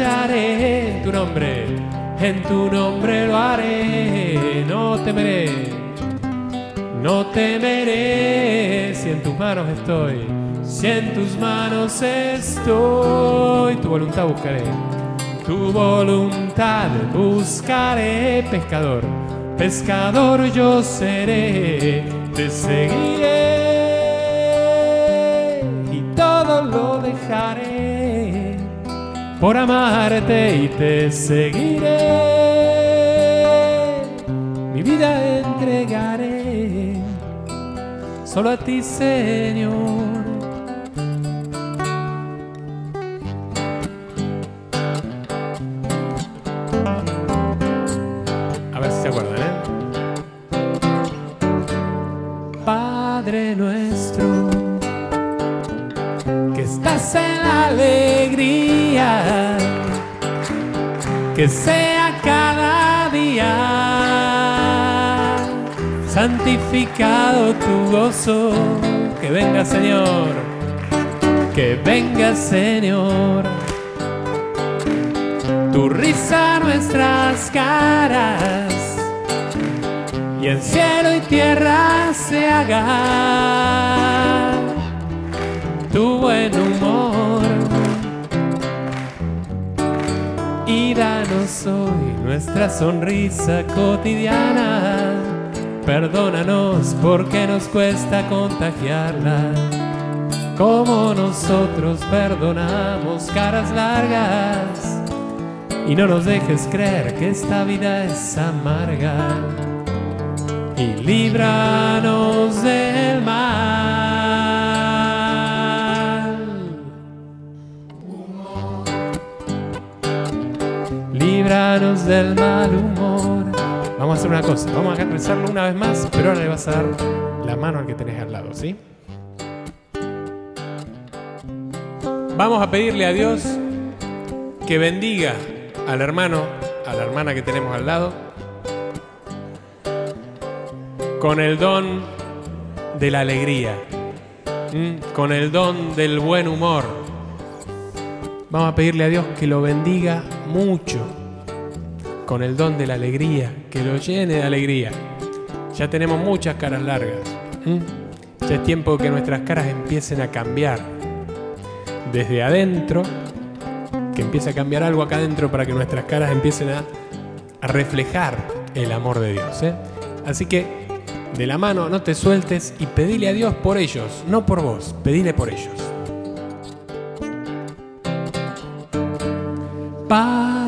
en tu nombre, en tu nombre lo haré, no temeré, no temeré si en tus manos estoy, si en tus manos estoy, tu voluntad buscaré. Tu voluntad buscaré, pescador, pescador yo seré, te seguiré y todo lo dejaré por amarte y te seguiré. Mi vida entregaré solo a ti, Señor. Que sea cada día santificado tu gozo, que venga Señor, que venga Señor. Tu risa nuestras caras y en cielo y tierra se haga tu buen humor y danos hoy nuestra sonrisa cotidiana. Perdónanos porque nos cuesta contagiarla. Como nosotros perdonamos caras largas. Y no nos dejes creer que esta vida es amarga. Y líbranos del Vamos a hacer una cosa, vamos a rezarlo una vez más, pero ahora le vas a dar la mano al que tenés al lado, ¿sí? Vamos a pedirle a Dios que bendiga al hermano, a la hermana que tenemos al lado, con el don de la alegría, con el don del buen humor. Vamos a pedirle a Dios que lo bendiga mucho, con el don de la alegría, que lo llene de alegría. Ya tenemos muchas caras largas. Ya es tiempo que nuestras caras empiecen a cambiar desde adentro, que empiece a cambiar algo acá adentro para que nuestras caras empiecen a, a reflejar el amor de Dios. ¿eh? Así que de la mano no te sueltes y pedile a Dios por ellos, no por vos, pedile por ellos.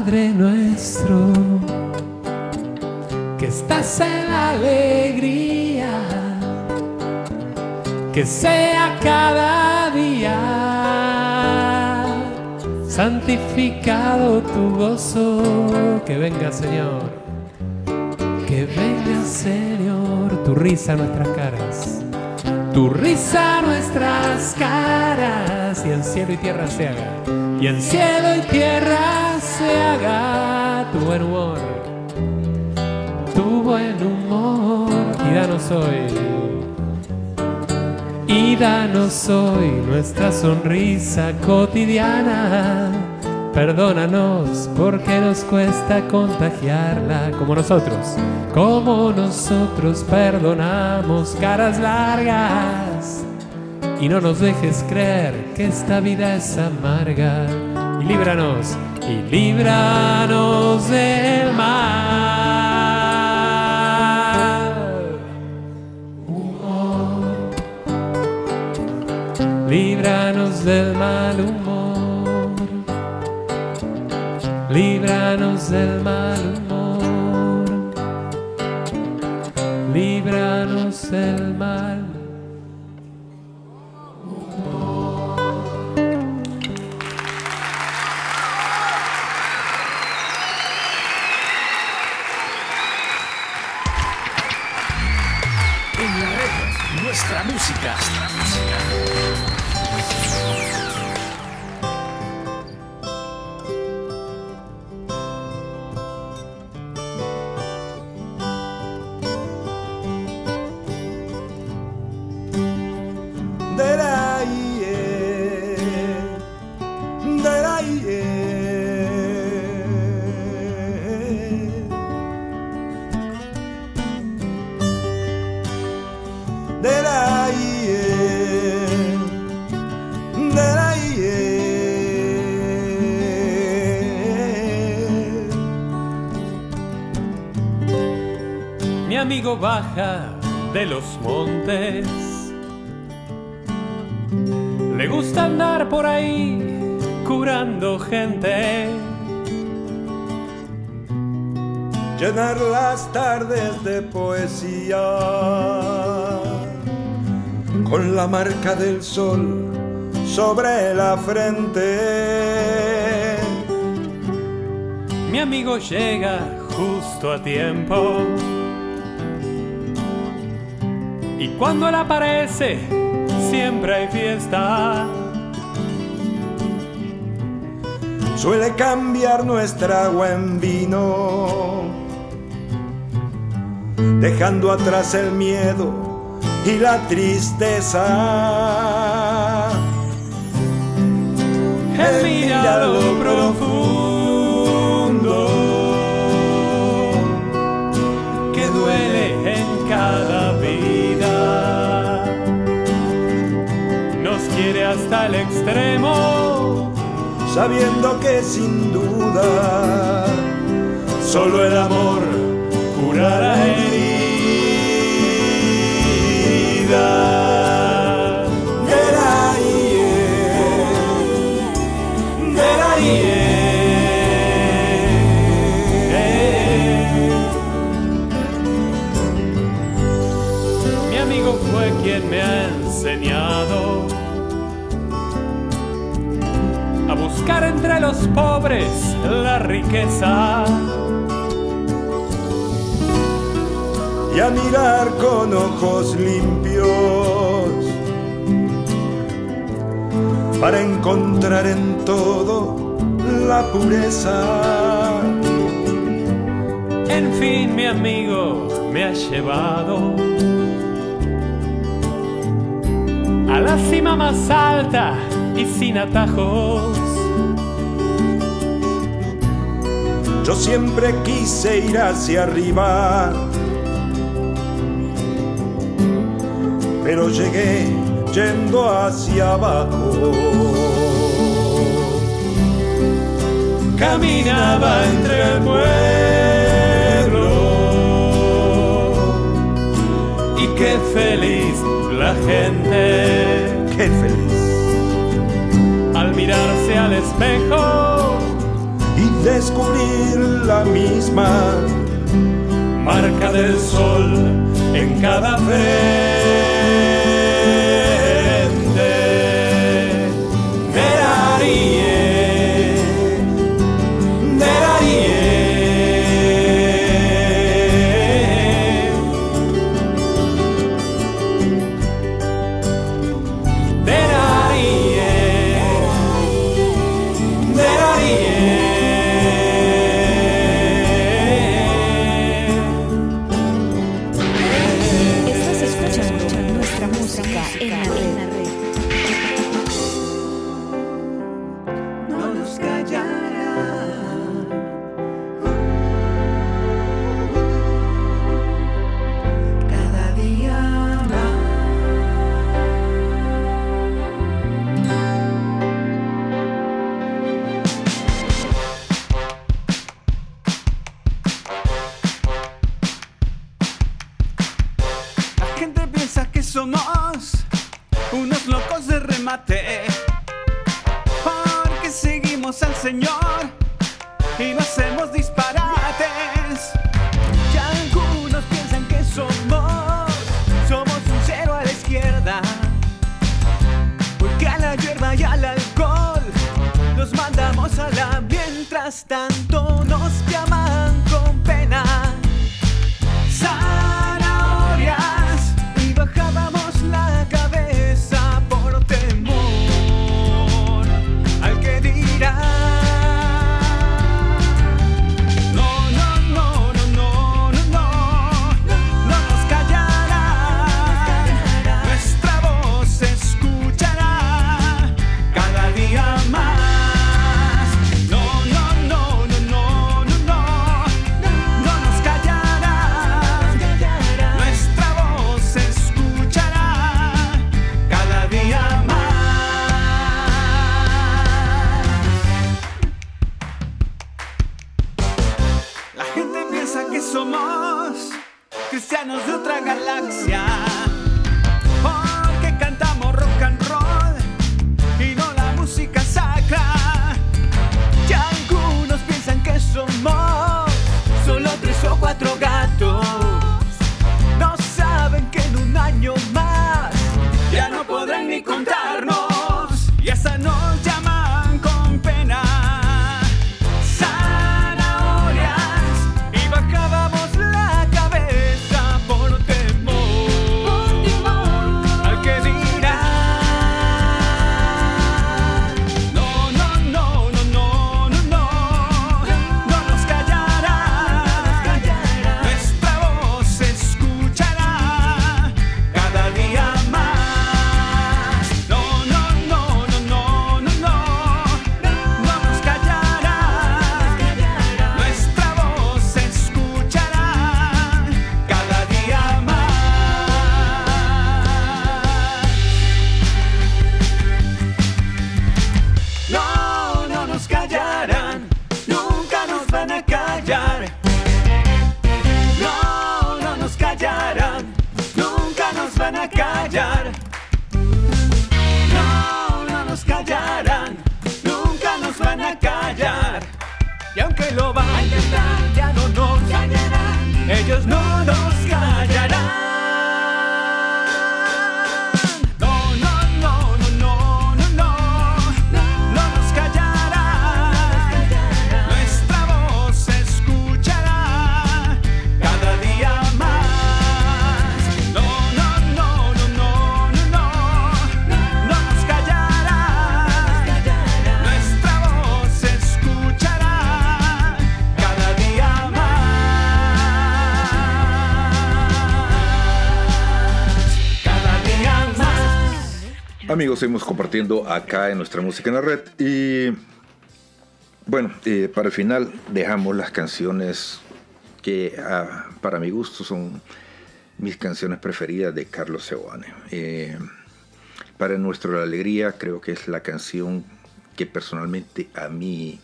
Padre nuestro, que estás en la alegría, que sea cada día santificado tu gozo, que venga Señor, que venga Señor, tu risa a nuestras caras, tu risa a nuestras caras, y en cielo y tierra se haga, y en cielo y tierra se haga tu buen humor, tu buen humor, y danos hoy y danos hoy nuestra sonrisa cotidiana. Perdónanos porque nos cuesta contagiarla como nosotros, como nosotros perdonamos caras largas. Y no nos dejes creer que esta vida es amarga. Y líbranos, y líbranos del mal. Líbranos del mal humor. Líbranos del mal humor. Líbranos del mal. Baja de los montes. Le gusta andar por ahí curando gente. llenar las tardes de poesía con la marca del sol sobre la frente. Mi amigo llega justo a tiempo. Y cuando él aparece, siempre hay fiesta. Suele cambiar nuestra agua en vino, dejando atrás el miedo y la tristeza. Él mira lo profundo hasta el extremo. sabiendo que sin duda solo el amor curará heridas. Quien me ha enseñado buscar entre los pobres la riqueza. Y a mirar con ojos limpios para encontrar en todo la pureza. En fin, mi amigo, me ha llevado a la cima más alta y sin atajos. yo siempre quise ir hacia arriba. Pero llegué yendo hacia abajo. Caminaba entre el pueblo y qué feliz la gente. Qué feliz. Al mirarse al espejo descubrir la misma marca del sol en cada vez. Amigos, seguimos compartiendo acá en nuestra música en la red y bueno, eh, para el final dejamos las canciones que ah, para mi gusto son mis canciones preferidas de Carlos Seoane. Eh, para nuestra alegría creo que es la canción que personalmente a mí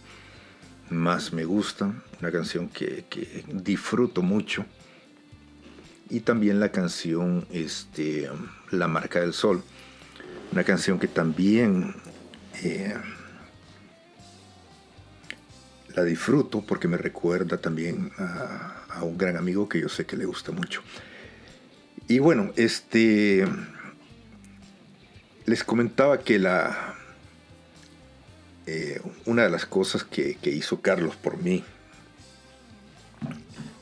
más me gusta, una canción que, que disfruto mucho y también la canción este, La marca del sol, una canción que también eh, la disfruto porque me recuerda también a, un gran amigo que yo sé que le gusta mucho. Y bueno, este les comentaba que la eh, una de las cosas que, que hizo Carlos por mí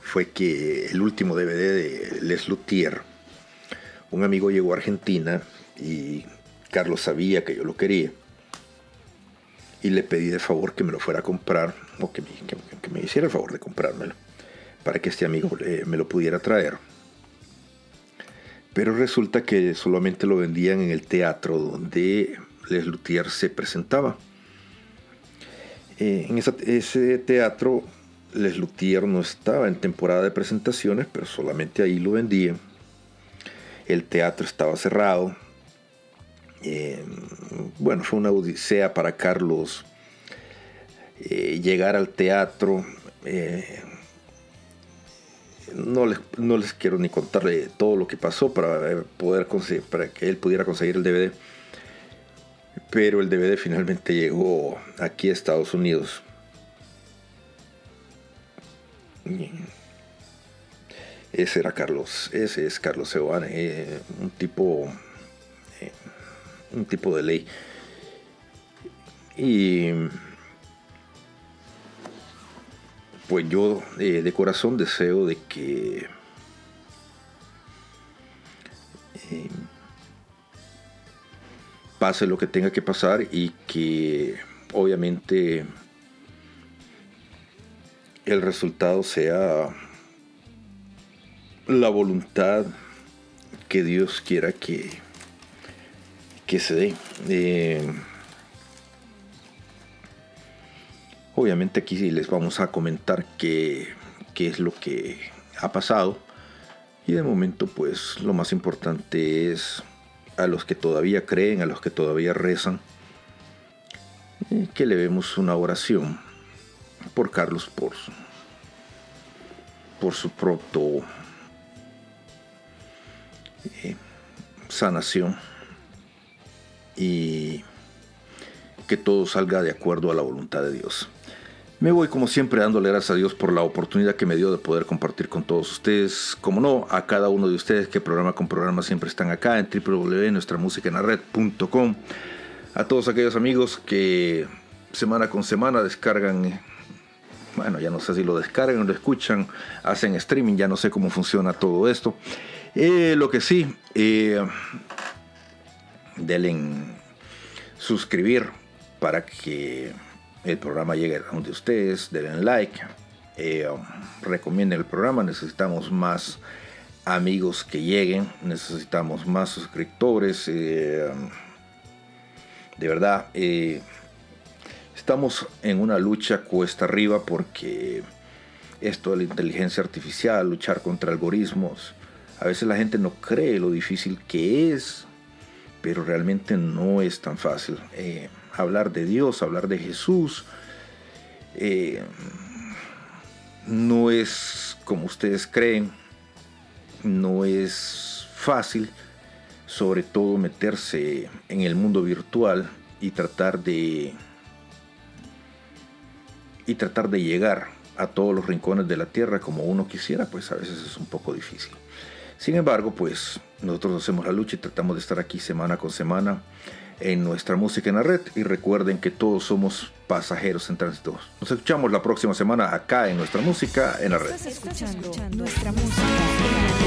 fue que el último DVD de Les Luthier, un amigo llegó a Argentina y Carlos sabía que yo lo quería y le pedí de favor que me lo fuera a comprar o que me, hiciera el favor de comprármelo para que este amigo eh, me lo pudiera traer. Pero resulta que solamente lo vendían en el teatro donde Les Luthier se presentaba. Eh, en ese teatro Les Luthier no estaba en temporada de presentaciones, pero solamente ahí lo vendían. El teatro estaba cerrado. Eh, bueno, fue una odisea para Carlos eh, llegar al teatro. Eh, no, les, no, les, quiero ni contarle todo lo que pasó para poder conseguir, para que él pudiera conseguir el DVD. Pero el DVD finalmente llegó aquí a Estados Unidos. Ese era Carlos, ese es Carlos Sebane, eh, un tipo, eh, un tipo de ley. Y pues yo eh, de corazón deseo de que eh, pase lo que tenga que pasar y que obviamente el resultado sea la voluntad que Dios quiera que, que se dé. Eh, obviamente aquí les vamos a comentar qué, qué es lo que ha pasado. Y de momento pues lo más importante es a los que todavía creen, a los que todavía rezan, eh, que le vemos una oración por Carlos, por su, por su pronto eh, sanación y que todo salga de acuerdo a la voluntad de Dios. Me voy como siempre dándole gracias a Dios por la oportunidad que me dio de poder compartir con todos ustedes. Como no, a cada uno de ustedes que programa con programa siempre están acá en www.nuestramusicaenlared.com. A todos aquellos amigos que semana con semana descargan, bueno, ya no sé si lo descargan o lo escuchan, hacen streaming, ya no sé cómo funciona todo esto. Eh, lo que sí, eh, denle en suscribir para que el programa llegue a donde ustedes, denle like, eh, recomienden el programa, necesitamos más amigos que lleguen, necesitamos más suscriptores, eh, de verdad, eh, estamos en una lucha cuesta arriba porque esto de la inteligencia artificial, luchar contra algoritmos, a veces la gente no cree lo difícil que es, pero realmente no es tan fácil. Eh, hablar de Dios, hablar de Jesús, eh, no es como ustedes creen, no es fácil, sobre todo meterse en el mundo virtual y tratar de y tratar de llegar a todos los rincones de la tierra como uno quisiera, pues a veces es un poco difícil. Sin embargo, pues nosotros hacemos la lucha y tratamos de estar aquí semana con semana en nuestra música en la red y recuerden que todos somos pasajeros en tránsito. Nos escuchamos la próxima semana acá en nuestra música en la red. Estás escuchando nuestra música en la red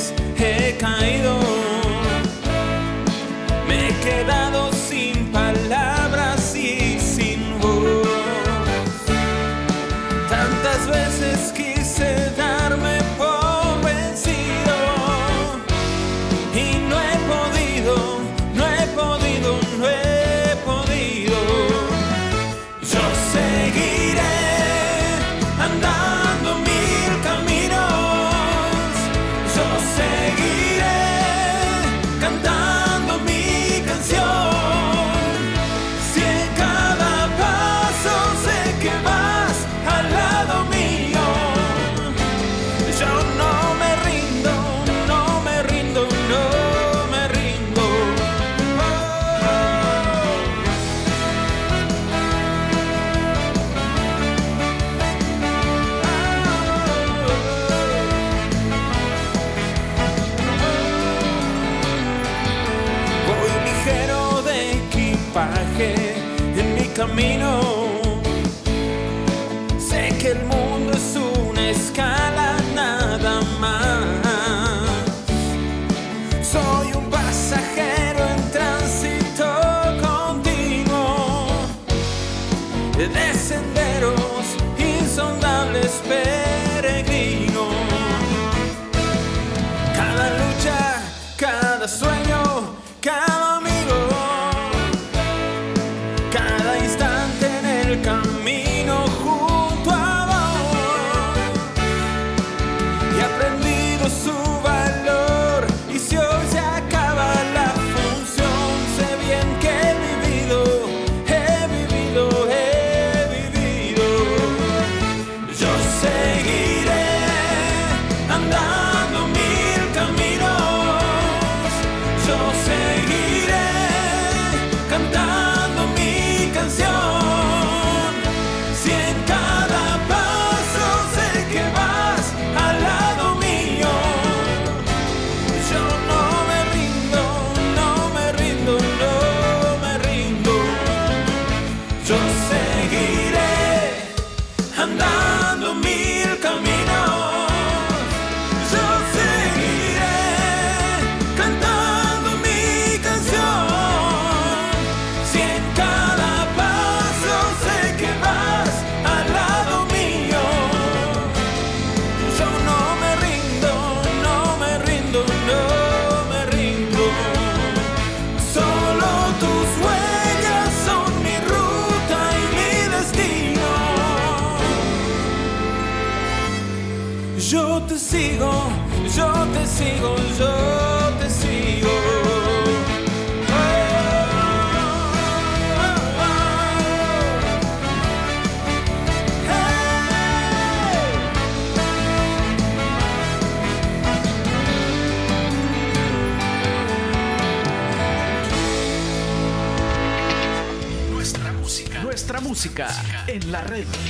la red.